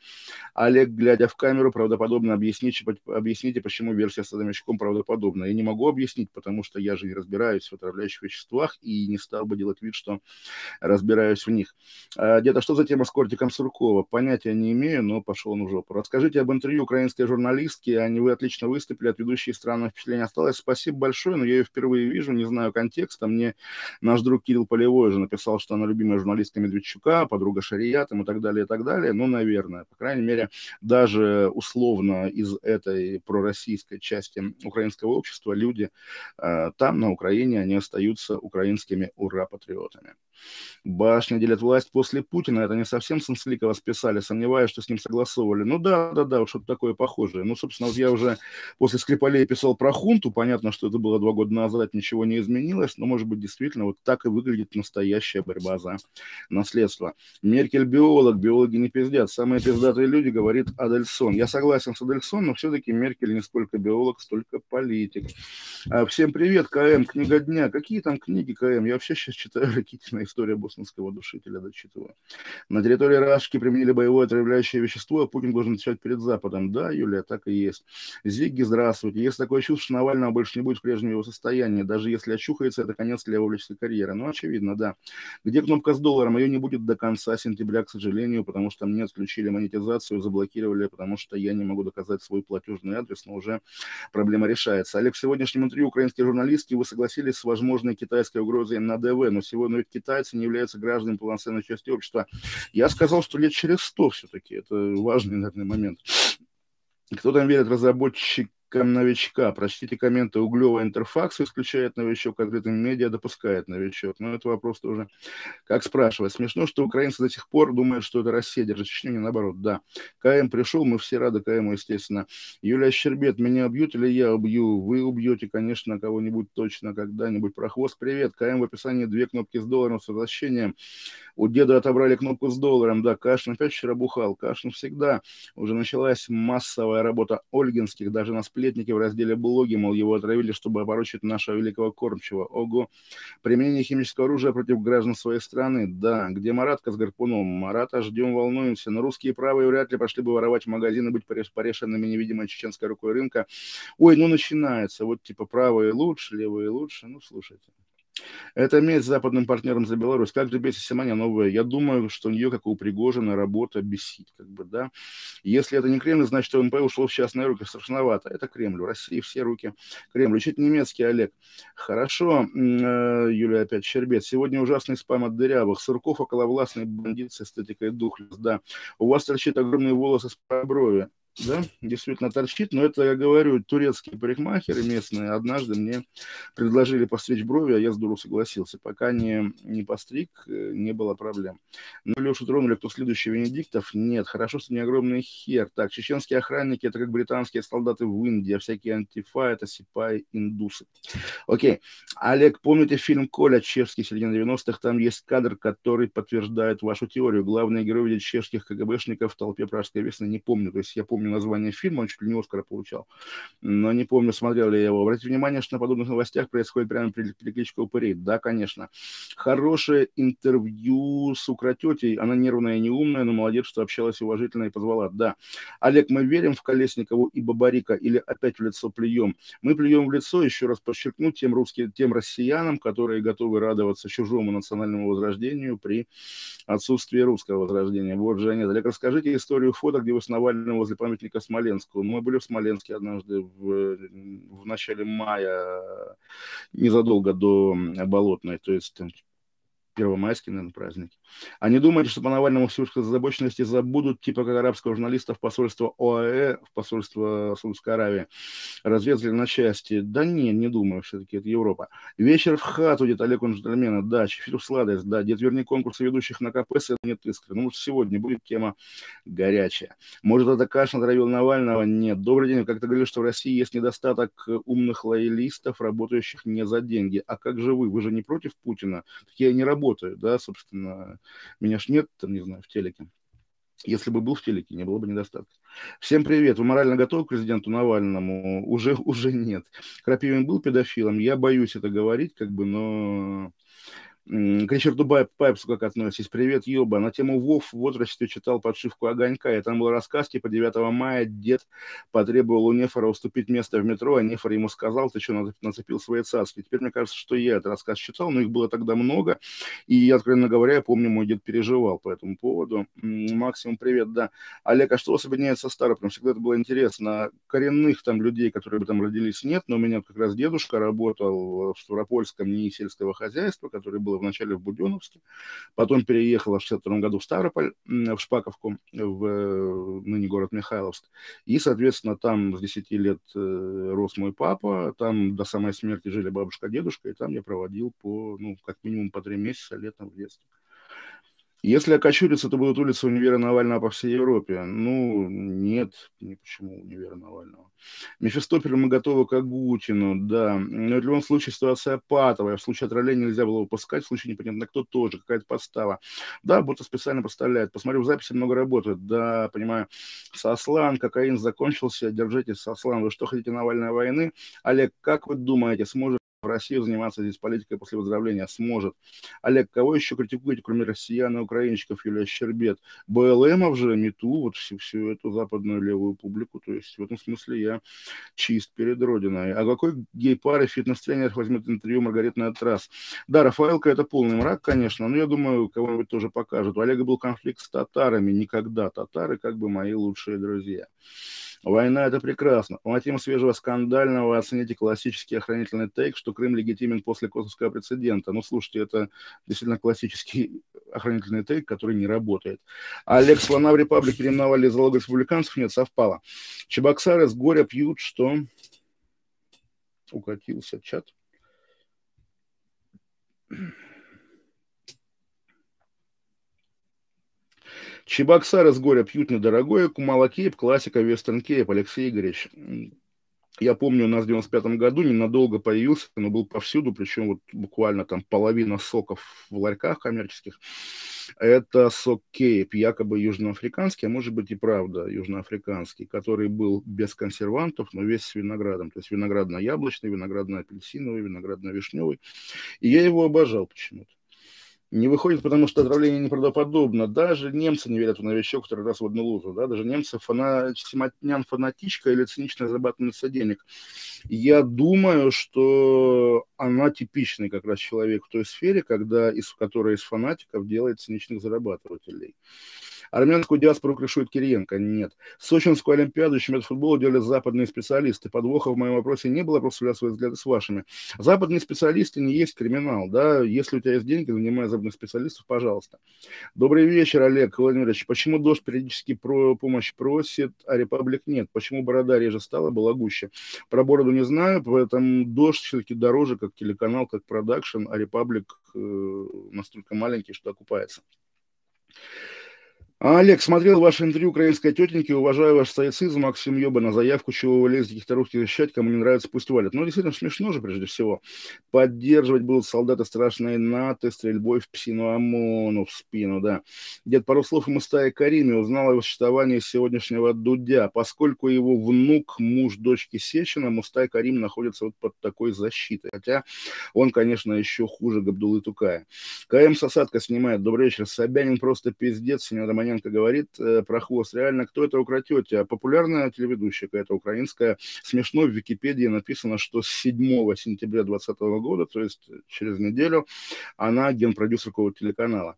Олег, глядя в камеру, правдоподобно объясните, объясните почему версия с Адамовичком правдоподобна. Я не могу объяснить, потому что я же не разбираюсь в отравляющих веществах и не стал бы делать вид, что разбираюсь в них. А, где-то что за тема с Кортиком Суркова? Понятия не имею, но пошел он в жопу. Расскажите об интервью украинской журналистки. Они вы отлично выступили, от ведущей странное впечатление осталось. Спасибо большое, но я ее впервые вижу, не знаю контекста. Мне наш друг Кирилл Полевой же написал, что она любимая журналистка Медведчука, подруга Шариятом и так далее, и так далее. Ну, наверное, по крайней мере, даже условно из этой пророссийской российской части украинского общества люди э, там, на Украине, они остаются украинскими ура-патриотами. Башня делит власть после Путина. Это не совсем Сансликова списали. Сомневаюсь, что с ним согласовывали. Ну да, да, да, что-то такое похожее. Ну, собственно, вот я уже после Скрипалей писал про хунту. Понятно, что это было два года назад, ничего не изменилось. Но, может быть, действительно, вот так и выглядит настоящая борьба за наследство. Меркель биолог, биологи не пиздят. Самые пиздатые люди, говорит Адельсон. Я согласен с Адельсон, но все-таки Меркель не сколько биолог, столько политик. А, всем привет, КМ, книга дня. Какие там книги, КМ? Я вообще сейчас читаю Ракитина история бостонского душителя дочитываю. На территории Рашки применили боевое отравляющее вещество, а Путин должен отвечать перед Западом. Да, Юлия, так и есть. Зигги, здравствуйте. Есть такое чувство, что Навального больше не будет в прежнем его состоянии. Даже если очухается, это конец для его политической карьеры. Ну, очевидно, да. Где кнопка с долларом? Ее не будет до конца сентября, к сожалению, потому что мне отключили монетизацию, заблокировали, потому что я не могу доказать свой платежный адрес, но уже проблема решается. Олег, в сегодняшнем интервью украинские журналистки вы согласились с возможной китайской угрозой на ДВ, но сегодня ведь Китай китайцы не являются гражданами полноценной части общества. Я сказал, что лет через сто все-таки. Это важный, наверное, момент. Кто там верит, разработчик новичка. Прочтите комменты. Углева интерфакс исключает новичок, открытым медиа допускает новичок. Но это вопрос тоже, как спрашивать. Смешно, что украинцы до сих пор думают, что это Россия держит Чечню, не наоборот. Да, КМ пришел, мы все рады КМу, естественно. Юлия Щербет, меня убьют или я убью? Вы убьете, конечно, кого-нибудь точно когда-нибудь. Прохвост, привет. КМ в описании две кнопки с долларом с возвращением. У деда отобрали кнопку с долларом. Да, Кашин опять вчера бухал. Кашин всегда. Уже началась массовая работа Ольгинских, даже на сплетнике в разделе блоги, мол, его отравили, чтобы опорочить нашего великого кормчего. Ого. Применение химического оружия против граждан своей страны. Да. Где Маратка с Гарпуном? Марата ждем, волнуемся. Но русские правые вряд ли пошли бы воровать магазины, быть порешенными невидимой чеченской рукой рынка. Ой, ну начинается. Вот типа правые лучше, левые лучше. Ну, слушайте. Это месть западным партнерам за Беларусь. Как же бесит Симоня новая? Я думаю, что у нее, как у Пригожина, работа бесит. Как бы, да? Если это не Кремль, значит, что МП ушло в частные руки. Страшновато. Это Кремль. В России все руки Кремль. Учить немецкий, Олег. Хорошо. Э, Юлия опять Щербет. Сегодня ужасный спам от дырявых. Сурков околовластный бандит с эстетикой духлес. Да. У вас торчит огромные волосы с брови да, действительно торчит, но это, я говорю, турецкие парикмахеры местные однажды мне предложили постричь брови, а я с дуру согласился. Пока не, не постриг, э, не было проблем. Ну, Лешу тронули, кто следующий, Венедиктов? Нет, хорошо, что не огромный хер. Так, чеченские охранники, это как британские солдаты в Индии, а всякие антифа, это сипай индусы. Окей. Олег, помните фильм «Коля» чешский, середина 90-х? Там есть кадр, который подтверждает вашу теорию. Главный герой видит чешских КГБшников в толпе пражской весны. Не помню, то есть я помню название фильма, он чуть ли не Оскара получал. Но не помню, смотрел ли я его. Обратите внимание, что на подобных новостях происходит прямо перекличка упырей. Да, конечно. Хорошее интервью с Укротетей. Она нервная и неумная, но молодец, что общалась уважительно и позвала. Да. Олег, мы верим в Колесникову и Бабарика или опять в лицо плюем? Мы плюем в лицо, еще раз подчеркну, тем, русским, тем россиянам, которые готовы радоваться чужому национальному возрождению при отсутствии русского возрождения. Вот нет. Олег, расскажите историю фото, где вы с Навальным возле памятника Смоленского. Мы были в Смоленске однажды в, в начале мая, незадолго до Болотной, то есть первомайские, наверное, праздники. А не думаете, что по Навальному всю озабоченности забудут, типа как арабского журналиста в посольство ОАЭ, в посольство Саудовской Аравии, разрезали на части? Да не, не думаю, все-таки это Европа. Вечер в хату, дед Олег, он джентльмена, да, Чефир сладость, да, дед верни конкурсы ведущих на КПС, нет искры. Ну, может, сегодня будет тема горячая. Может, это Каш натравил Навального? Нет. Добрый день, как ты говорил, что в России есть недостаток умных лоялистов, работающих не за деньги. А как же вы? Вы же не против Путина? Такие не работают работаю, да, собственно, меня ж нет, там, не знаю, в телеке. Если бы был в телеке, не было бы недостатка. Всем привет. Вы морально готовы к президенту Навальному? Уже, уже нет. Крапивин был педофилом. Я боюсь это говорить, как бы, но к Ричарду Пайпсу как относитесь? Привет, Ёба. На тему Вов в возрасте читал подшивку «Огонька», и там был рассказ, типа 9 мая дед потребовал у Нефора уступить место в метро, а Нефор ему сказал, ты что, нацепил свои царские. Теперь мне кажется, что я этот рассказ читал, но их было тогда много, и, откровенно говоря, я помню, мой дед переживал по этому поводу. Максимум, привет, да. Олег, а что вас объединяет со Старопрем? Всегда это было интересно. Коренных там людей, которые бы там родились, нет, но у меня как раз дедушка работал в Ставропольском НИИ сельского хозяйства, который был вначале в Буденновске, потом переехала в 62 году в Ставрополь, в Шпаковку, в э, ныне город Михайловск. И, соответственно, там с 10 лет э, рос мой папа, там до самой смерти жили бабушка, дедушка, и там я проводил по, ну, как минимум по три месяца летом в детстве. Если окочуриться, то будут улицы универа Навального по всей Европе. Ну, нет, не почему универа Навального. Мефистофелю мы готовы к Агутину, да. Но в любом случае ситуация патовая. В случае отравления нельзя было выпускать, в случае непонятно кто тоже, какая-то подстава. Да, будто специально поставляют. Посмотрю в записи, много работают. Да, понимаю. Сослан, кокаин закончился. Держитесь, Сослан. Вы что, хотите Навальной войны? Олег, как вы думаете, сможет Россию заниматься здесь политикой после выздоровления сможет. Олег, кого еще критикуете, кроме россиян и украинщиков, Юлия Щербет? БЛМов же, МИТУ, вот всю, всю эту западную левую публику. То есть в этом смысле я чист перед Родиной. А какой гей-пары фитнес-тренер возьмет интервью Маргариты Натрас? Да, Рафаэлка это полный мрак, конечно, но я думаю, кого-нибудь тоже покажут. У Олега был конфликт с татарами, никогда татары как бы мои лучшие друзья. Война – это прекрасно. По мотивам свежего скандального оцените классический охранительный тейк, что Крым легитимен после косовского прецедента. Ну, слушайте, это действительно классический охранительный тейк, который не работает. Олег Слона в Репаблике переименовали залог республиканцев? Нет, совпало. Чебоксары с горя пьют, что... Укатился чат. Чебоксары с горя пьют недорогое, Кумала Кейп, классика Вестерн Кейп, Алексей Игоревич. Я помню, у нас в 95 году ненадолго появился, но был повсюду, причем вот буквально там половина соков в ларьках коммерческих. Это сок кейп, якобы южноафриканский, а может быть и правда южноафриканский, который был без консервантов, но весь с виноградом. То есть виноградно-яблочный, виноградно-апельсиновый, виноградно-вишневый. И я его обожал почему-то не выходит, потому что отравление неправдоподобно. Даже немцы не верят в новичок, который раз в одну лузу. Да? Даже немцы фана... Симатнян фанатичка или цинично зарабатывается денег. Я думаю, что она типичный как раз человек в той сфере, когда из, которая из фанатиков делает циничных зарабатывателей. Армянскую диаспору крышует Кириенко? Нет. Сочинскую Олимпиаду чемпионат футбола делали западные специалисты. Подвоха в моем вопросе не было, просто свои взгляды с вашими. Западные специалисты не есть криминал. Да? Если у тебя есть деньги, занимай международных специалистов, пожалуйста. Добрый вечер, Олег Владимирович. Почему Дождь периодически про помощь просит, а Репаблик нет? Почему Борода реже стала, была гуще? Про Бороду не знаю, поэтому Дождь все-таки дороже, как телеканал, как продакшн, а Репаблик э, настолько маленький, что окупается. А, Олег, смотрел ваше интервью украинской тетеньки, уважаю ваш стоицизм, Максим Ёба, на заявку, чего вы лезете русских защищать, кому не нравится, пусть валят. Ну, действительно, смешно же, прежде всего. Поддерживать будут солдаты страшной НАТО, стрельбой в псину ОМОНу, в спину, да. Дед пару слов о Мустае Кариме узнал о его существовании сегодняшнего Дудя. Поскольку его внук, муж дочки Сечина, Мустай Карим находится вот под такой защитой. Хотя он, конечно, еще хуже Габдулы Тукая. КМ Сосадка снимает. Добрый вечер. Собянин просто пиздец, сеньор Романенко говорит э, про хвост. Реально, кто это укротете? Популярная телеведущая какая-то украинская. Смешно, в Википедии написано, что с 7 сентября 2020 года, то есть через неделю, она генпродюсер какого-то телеканала.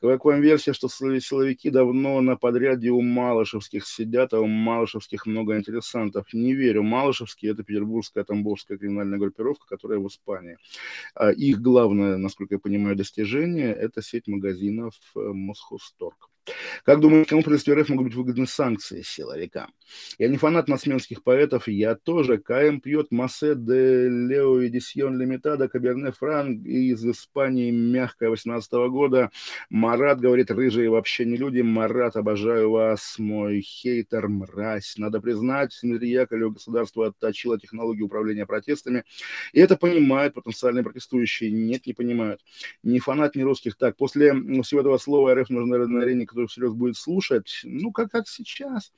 Как вам версия, что силовики давно на подряде у Малышевских сидят, а у Малышевских много интересантов? Не верю. Малышевские – это петербургская тамбовская криминальная группировка, которая в Испании. А их главное, насколько я понимаю, достижение – это сеть магазинов э, Мосхозторг. Как думаете, кому против РФ могут быть выгодны санкции силовикам? Я не фанат нацменских поэтов, я тоже. КМ пьет Массе де Лео Эдисьон Лимитада, Каберне Франк из Испании, мягкая 18 -го года. Марат говорит, рыжие вообще не люди. Марат, обожаю вас, мой хейтер, мразь. Надо признать, Дмитрий Яковлев государство отточило технологию управления протестами. И это понимают потенциальные протестующие. Нет, не понимают. Ни фанат, ни русских. Так, после всего этого слова РФ нужно, на арене который всерьез будет слушать, ну, как, как сейчас.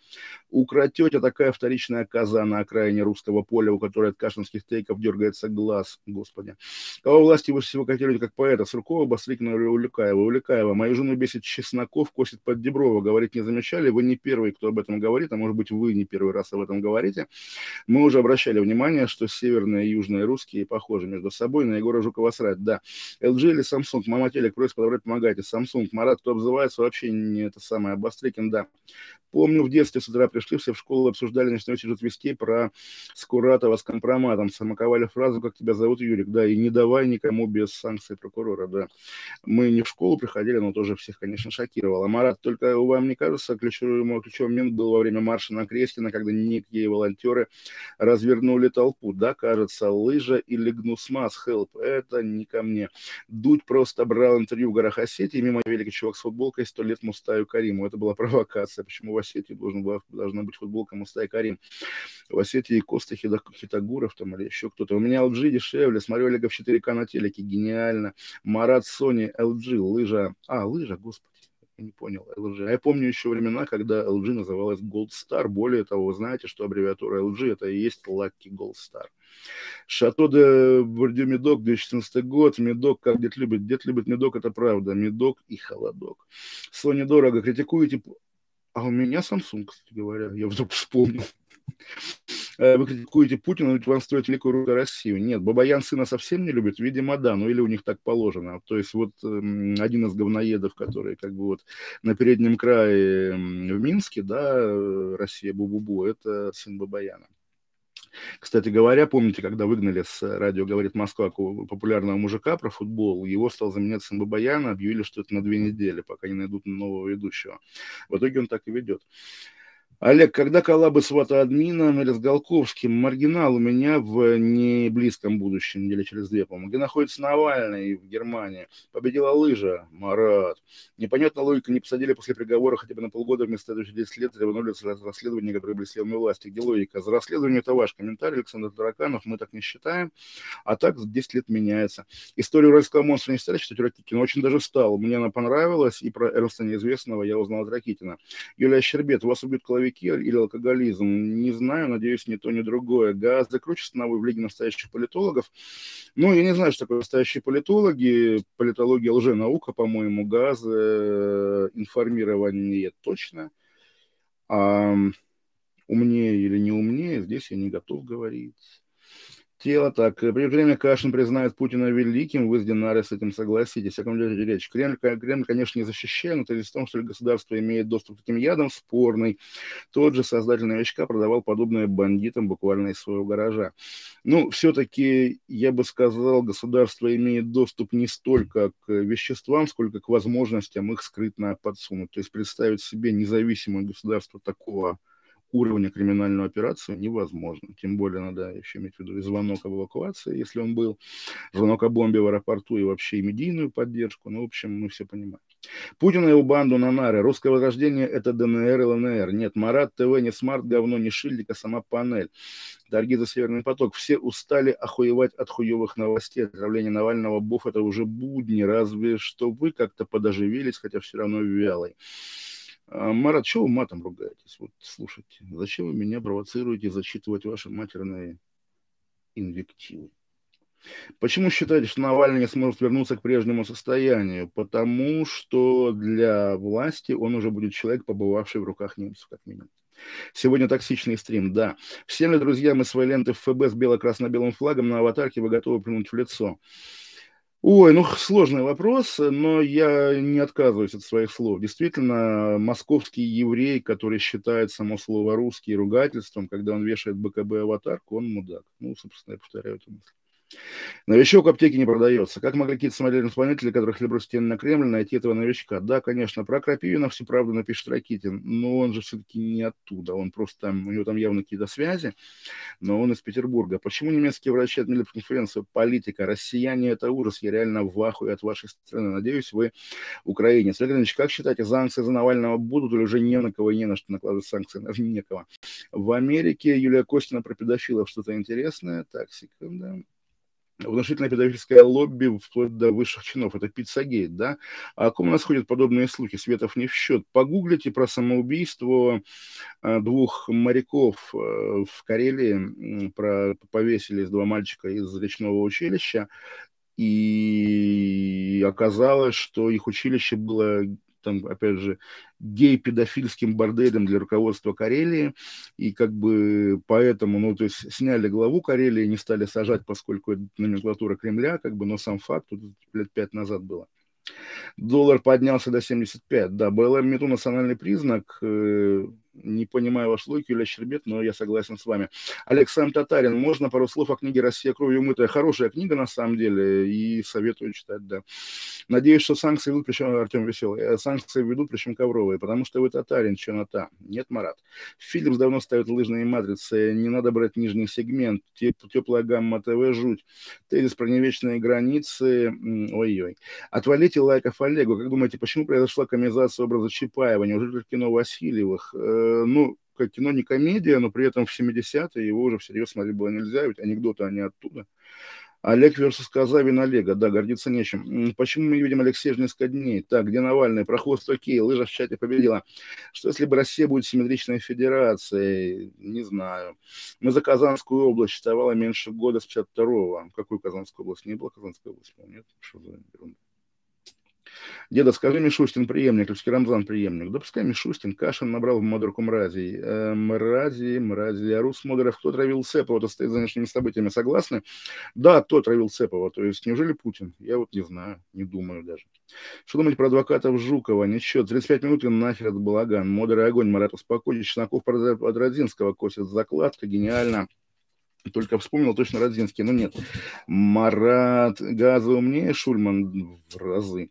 У Кратетя такая вторичная коза на окраине русского поля, у которой от каштанских тейков дергается глаз, господи. Кого власти выше всего котируют как поэта? Суркова, Бастрыкина или Улюкаева? Улюкаева. Мою жену бесит Чесноков, косит под Деброва. Говорить не замечали? Вы не первый, кто об этом говорит, а может быть, вы не первый раз об этом говорите. Мы уже обращали внимание, что северные и южные русские похожи между собой. На Егора Жукова срать, да. LG или Samsung? Мама телек просит подобрать, помогайте. Samsung. Марат, кто обзывается, вообще не это самое, Бастрыкин, да. Помню, в детстве с утра пришли все в школу, обсуждали, начинаете что вести про Скуратова с компроматом. Самоковали фразу, как тебя зовут, Юрик, да, и не давай никому без санкций прокурора, да. Мы не в школу приходили, но тоже всех, конечно, шокировало. Марат, только вам не кажется, ключевой, мой ключевой момент был во время марша на Крестина, когда некие волонтеры развернули толпу, да, кажется, лыжа или гнусмас, хелп, это не ко мне. Дудь просто брал интервью в горах Осетии, мимо великий чувак с футболкой, сто лет Мустаю Кариму. Это была провокация. Почему Осетии должен была, должна быть футболка Мустай Карим. В Осетии Коста Хитагуров там или еще кто-то. У меня LG дешевле, смотрю Олега в 4К на телеке, гениально. Марат Sony LG, лыжа. А, лыжа, господи не понял, LG. А я помню еще времена, когда LG называлась Gold Star. Более того, знаете, что аббревиатура LG это и есть Lucky Gold Star. Шато де Бордю Медок, 2014 год. Медок, как дед любит. Дед любит Медок, это правда. Медок и холодок. Sony дорого. Критикуете а у меня Samsung, кстати говоря, я вдруг вспомнил. Э, вы критикуете Путина, ведь вам строить великую русскую Россию. Нет, Бабаян сына совсем не любит, видимо, да, ну или у них так положено. То есть вот один из говноедов, который как бы вот на переднем крае в Минске, да, э, Россия Бу-Бу-Бу, это сын Бабаяна. Кстати говоря, помните, когда выгнали с радио «Говорит Москва» популярного мужика про футбол, его стал заменять сын Бабаяна, объявили, что это на две недели, пока не найдут нового ведущего. В итоге он так и ведет. Олег, когда коллабы с Ватоадмином или с Голковским? Маргинал у меня в не близком будущем, недели через две, по-моему. Где находится Навальный в Германии? Победила лыжа? Марат. Непонятна логика, не посадили после приговора хотя бы на полгода вместо 10 лет, рванули с расследования, которые были силами власти. Где логика? За расследование это ваш комментарий, Александр Тараканов, мы так не считаем. А так 10 лет меняется. Историю уральского монстра не стали читать Ракитина? Очень даже стал. Мне она понравилась, и про Эрнста Неизвестного я узнал от Ракитина. Юлия Щербет, вас убьют коловик алкоголики или алкоголизм. Не знаю, надеюсь, ни то, ни другое. Гораздо круче становы в Лиге настоящих политологов. Ну, я не знаю, что такое настоящие политологи. Политология лженаука, по-моему, газ, информирование точно. А умнее или не умнее, здесь я не готов говорить. Тело так. При время Кашин признает Путина великим, вы с Динарой с этим согласитесь. О ком идет речь? Кремль, Кремль, конечно, не защищает, но тезис в том, что государство имеет доступ к этим ядам, спорный. Тот же создатель новичка продавал подобное бандитам буквально из своего гаража. Ну, все-таки, я бы сказал, государство имеет доступ не столько к веществам, сколько к возможностям их скрытно подсунуть. То есть представить себе независимое государство такого уровня криминальную операцию невозможно. Тем более надо еще иметь в виду и звонок об эвакуации, если он был, звонок о бомбе в аэропорту и вообще и медийную поддержку. Ну, в общем, мы все понимаем. Путин и его банду на нары. Русское возрождение – это ДНР и ЛНР. Нет, Марат ТВ не smart, говно, не шильдик, а сама панель. Дорогие за Северный поток, все устали охуевать от хуевых новостей. Отравление Навального буф – это уже будни, разве что вы как-то подоживились, хотя все равно вялый. А, Марат, чего вы матом ругаетесь? Вот слушайте, зачем вы меня провоцируете зачитывать ваши матерные инвективы? Почему считаете, что Навальный не сможет вернуться к прежнему состоянию? Потому что для власти он уже будет человек, побывавший в руках немцев, как минимум. Сегодня токсичный стрим, да. Всем ли, друзья, мы свои ленты в ФБ с бело-красно-белым флагом на аватарке вы готовы плюнуть в лицо? Ой, ну сложный вопрос, но я не отказываюсь от своих слов. Действительно, московский еврей, который считает само слово русский ругательством, когда он вешает БКБ аватарку, он мудак. Ну, собственно, я повторяю эту мысль. Новичок в аптеке не продается. Как могли какие-то самодельные исполнители, которых хлебрут стены на Кремль, найти этого новичка? Да, конечно, про Крапивина всю правду напишет Ракитин, но он же все-таки не оттуда. Он просто там, у него там явно какие-то связи, но он из Петербурга. Почему немецкие врачи отменили конференцию «Политика»? Россияне – это ужас. Я реально в ахуе от вашей страны. Надеюсь, вы украинец. Олег Ильич, как считаете, санкции за Навального будут или уже не на кого и не на что накладывать санкции? Даже некого. В Америке Юлия Костина про педофилов что-то интересное. Так, секунду внушительное педагогическое лобби вплоть до высших чинов. Это пиццагейт, да? А о ком у нас ходят подобные слухи? Светов не в счет. Погуглите про самоубийство э, двух моряков э, в Карелии. Про, повесили два мальчика из речного училища. И оказалось, что их училище было там, опять же, гей-педофильским борделем для руководства Карелии, и как бы поэтому, ну, то есть сняли главу Карелии, не стали сажать, поскольку это номенклатура Кремля, как бы, но сам факт, тут лет пять назад было. Доллар поднялся до 75. Да, БЛМ мету национальный признак. Э, не понимаю ваш логику, Илья Щербет, но я согласен с вами. Александр Татарин, можно пару слов о книге «Россия кровью мытая»? Хорошая книга, на самом деле, и советую читать, да. Надеюсь, что санкции ведут, причем, Артем Веселый, э, санкции ведут, причем ковровые, потому что вы татарин, что на та. Нет, Марат. Филипс давно ставит лыжные матрицы, не надо брать нижний сегмент, теплая гамма ТВ, жуть. Тезис про невечные границы, ой-ой. Отвалите лайков Олегу. Как думаете, почему произошла комизация образа Чапаева? Неужели кино Васильевых? Э, ну, как кино не комедия, но при этом в 70-е его уже всерьез смотреть было нельзя, ведь анекдоты, они оттуда. Олег versus Казавин Олега, да, гордиться нечем. Почему мы видим Алексея же несколько дней? Так, где Навальный? Проход окей, лыжа в чате победила. Что если бы Россия будет симметричной федерацией? Не знаю. Мы за Казанскую область считавала меньше года с 52-го. Какую Казанскую область? Не было Казанской области, нет? Что за ерунда? Деда, скажи, Мишустин преемник, Левский Рамзан преемник. Да пускай Мишустин, Кашин набрал в Модерку мразей. Э, мрази, мрази. А Рус Модеров, кто травил Цепова, то стоит за нынешними событиями, согласны? Да, кто травил Цепова? То есть, неужели Путин? Я вот не знаю, не думаю даже. Что думать про адвокатов Жукова? Ничего, 35 минут и нахер этот балаган. Модер и огонь, Марат, успокойтесь. Чесноков от Родзинского косит закладка, гениально. Только вспомнил точно Родзинский, но нет. Марат Газа умнее, Шульман в разы.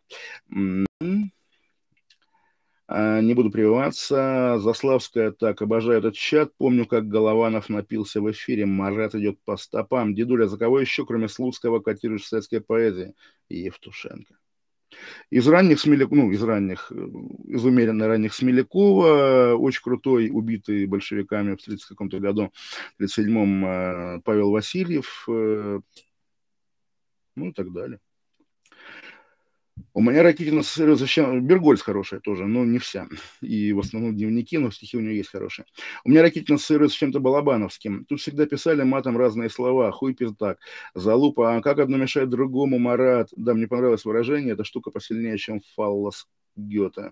А, не буду прививаться. Заславская так, обожаю этот чат. Помню, как Голованов напился в эфире. Марат идет по стопам. Дедуля, за кого еще, кроме Слуцкого, котируешь советская поэзия? Евтушенко. Из ранних Смеляков, ну, из ранних, э, из умеренно ранних Смелякова, очень крутой, убитый большевиками в 30 каком-то году, в 37-м э, Павел Васильев, э, ну и так далее. У меня Ракитина зачем... Бергольц хорошая тоже, но не вся. И в основном дневники, но стихи у нее есть хорошие. У меня Ракитина ассоциируется с чем-то балабановским. Тут всегда писали матом разные слова. Хуй пиздак. Залупа. А как одно мешает другому, Марат? Да, мне понравилось выражение. Эта штука посильнее, чем фаллос Гёте.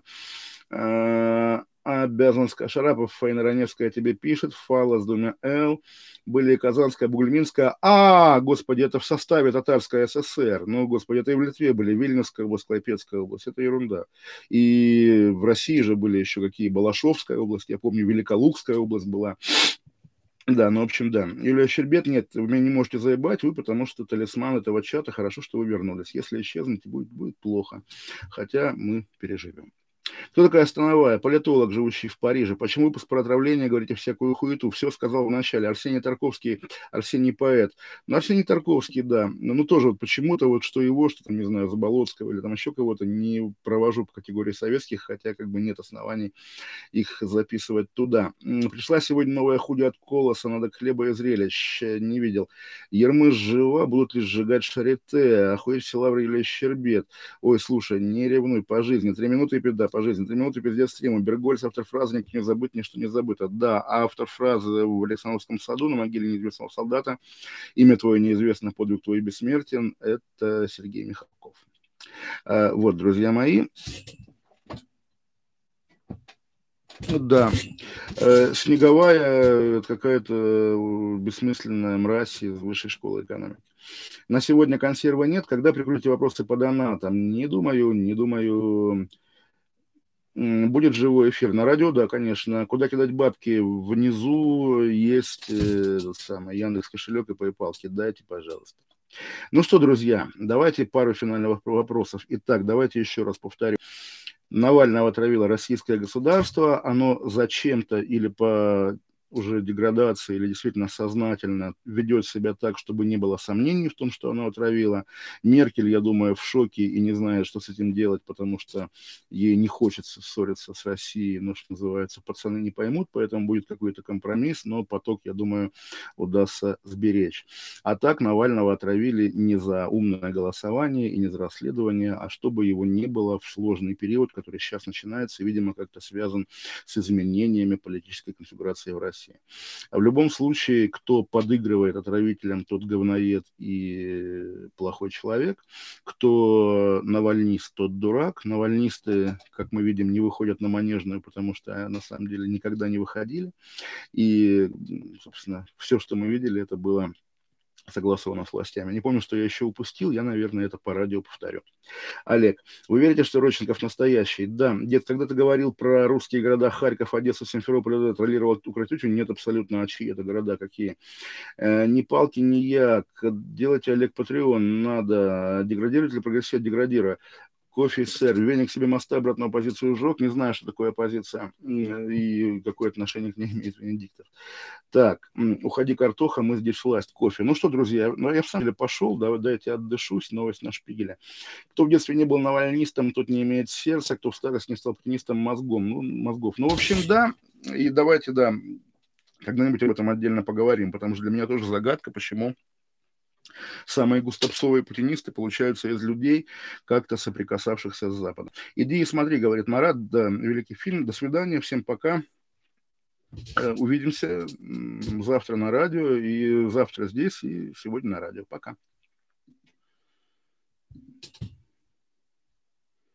Обязан сказать. Шарапов, Фаина Раневская тебе пишет, Фала с двумя Л. Были Казанская, Бугульминская. А, господи, это в составе Татарской ССР. Ну, господи, это и в Литве были, Вильнюсская область, Клайпецкая область. Это ерунда. И в России же были еще какие, Балашовская область, я помню, Великолукская область была. Да, ну, в общем, да. Юлия Щербет, нет, вы меня не можете заебать, вы потому что талисман этого чата, хорошо, что вы вернулись. Если исчезнете, будет, будет плохо. Хотя мы переживем. Кто такая Становая? Политолог, живущий в Париже. Почему выпуск про отравление говорите всякую хуету? Все сказал в начале. Арсений Тарковский, Арсений поэт. Ну, Арсений Тарковский, да. Но ну, тоже вот почему-то вот что его, что там, не знаю, Заболоцкого или там еще кого-то не провожу по категории советских, хотя как бы нет оснований их записывать туда. Пришла сегодня новая худи от Колоса, надо хлеба и зрелищ. Не видел. Ермыш жива, будут ли сжигать шарите? Охуеть все лавры или щербет? Ой, слушай, не ревнуй по жизни. Три минуты и беда, по жизни. Три минуты пиздец стрима. Бергольц, автор фразы «Никто не забыть, ничто не забыто». Да, автор фразы в Александровском саду на могиле неизвестного солдата. Имя твое неизвестно, подвиг твой бессмертен. Это Сергей Михалков. А, вот, друзья мои. Да, э, снеговая какая-то бессмысленная мразь из высшей школы экономики. На сегодня консерва нет. Когда прикроете вопросы по донатам? Не думаю, не думаю. Будет живой эфир на радио, да, конечно. Куда кидать бабки? Внизу есть э, самый Яндекс кошелек и PayPal. Кидайте, пожалуйста. Ну что, друзья, давайте пару финальных вопросов. Итак, давайте еще раз повторю. Навального отравило российское государство. Оно зачем-то или по уже деградация или действительно сознательно ведет себя так, чтобы не было сомнений в том, что она отравила. Меркель, я думаю, в шоке и не знает, что с этим делать, потому что ей не хочется ссориться с Россией, но, что называется, пацаны не поймут, поэтому будет какой-то компромисс, но поток, я думаю, удастся сберечь. А так Навального отравили не за умное голосование и не за расследование, а чтобы его не было в сложный период, который сейчас начинается, и, видимо, как-то связан с изменениями политической конфигурации в России. России. В любом случае, кто подыгрывает отравителям, тот говноед и плохой человек. Кто навальнист, тот дурак. Навальнисты, как мы видим, не выходят на манежную, потому что на самом деле никогда не выходили. И, собственно, все, что мы видели, это было согласовано с властями. Не помню, что я еще упустил, я, наверное, это по радио повторю. Олег, вы верите, что Родченков настоящий? Да. Дед, когда ты говорил про русские города Харьков, Одессу, Симферополь, троллировал Укратючу, нет абсолютно, а чьи это города, какие? Э, ни палки, ни як. Делайте, Олег, Патреон, надо. Деградировать или прогрессировать, деградируя кофе, сэр. Веник себе моста обратную позицию сжег. Не знаю, что такое оппозиция и какое отношение к ней имеет Венедиктов. Так, уходи, картоха, мы здесь власть, кофе. Ну что, друзья, ну я в самом деле пошел, да, дайте отдышусь, новость на шпигеле. Кто в детстве не был навальнистом, тот не имеет сердца, кто в старости не стал путинистом мозгом, ну, мозгов. Ну, в общем, да, и давайте, да, когда-нибудь об этом отдельно поговорим, потому что для меня тоже загадка, почему Самые густопсовые путинисты получаются из людей, как-то соприкасавшихся с Западом. Иди и смотри, говорит Марат, да, великий фильм. До свидания, всем пока. Э, увидимся завтра на радио, и завтра здесь, и сегодня на радио. Пока.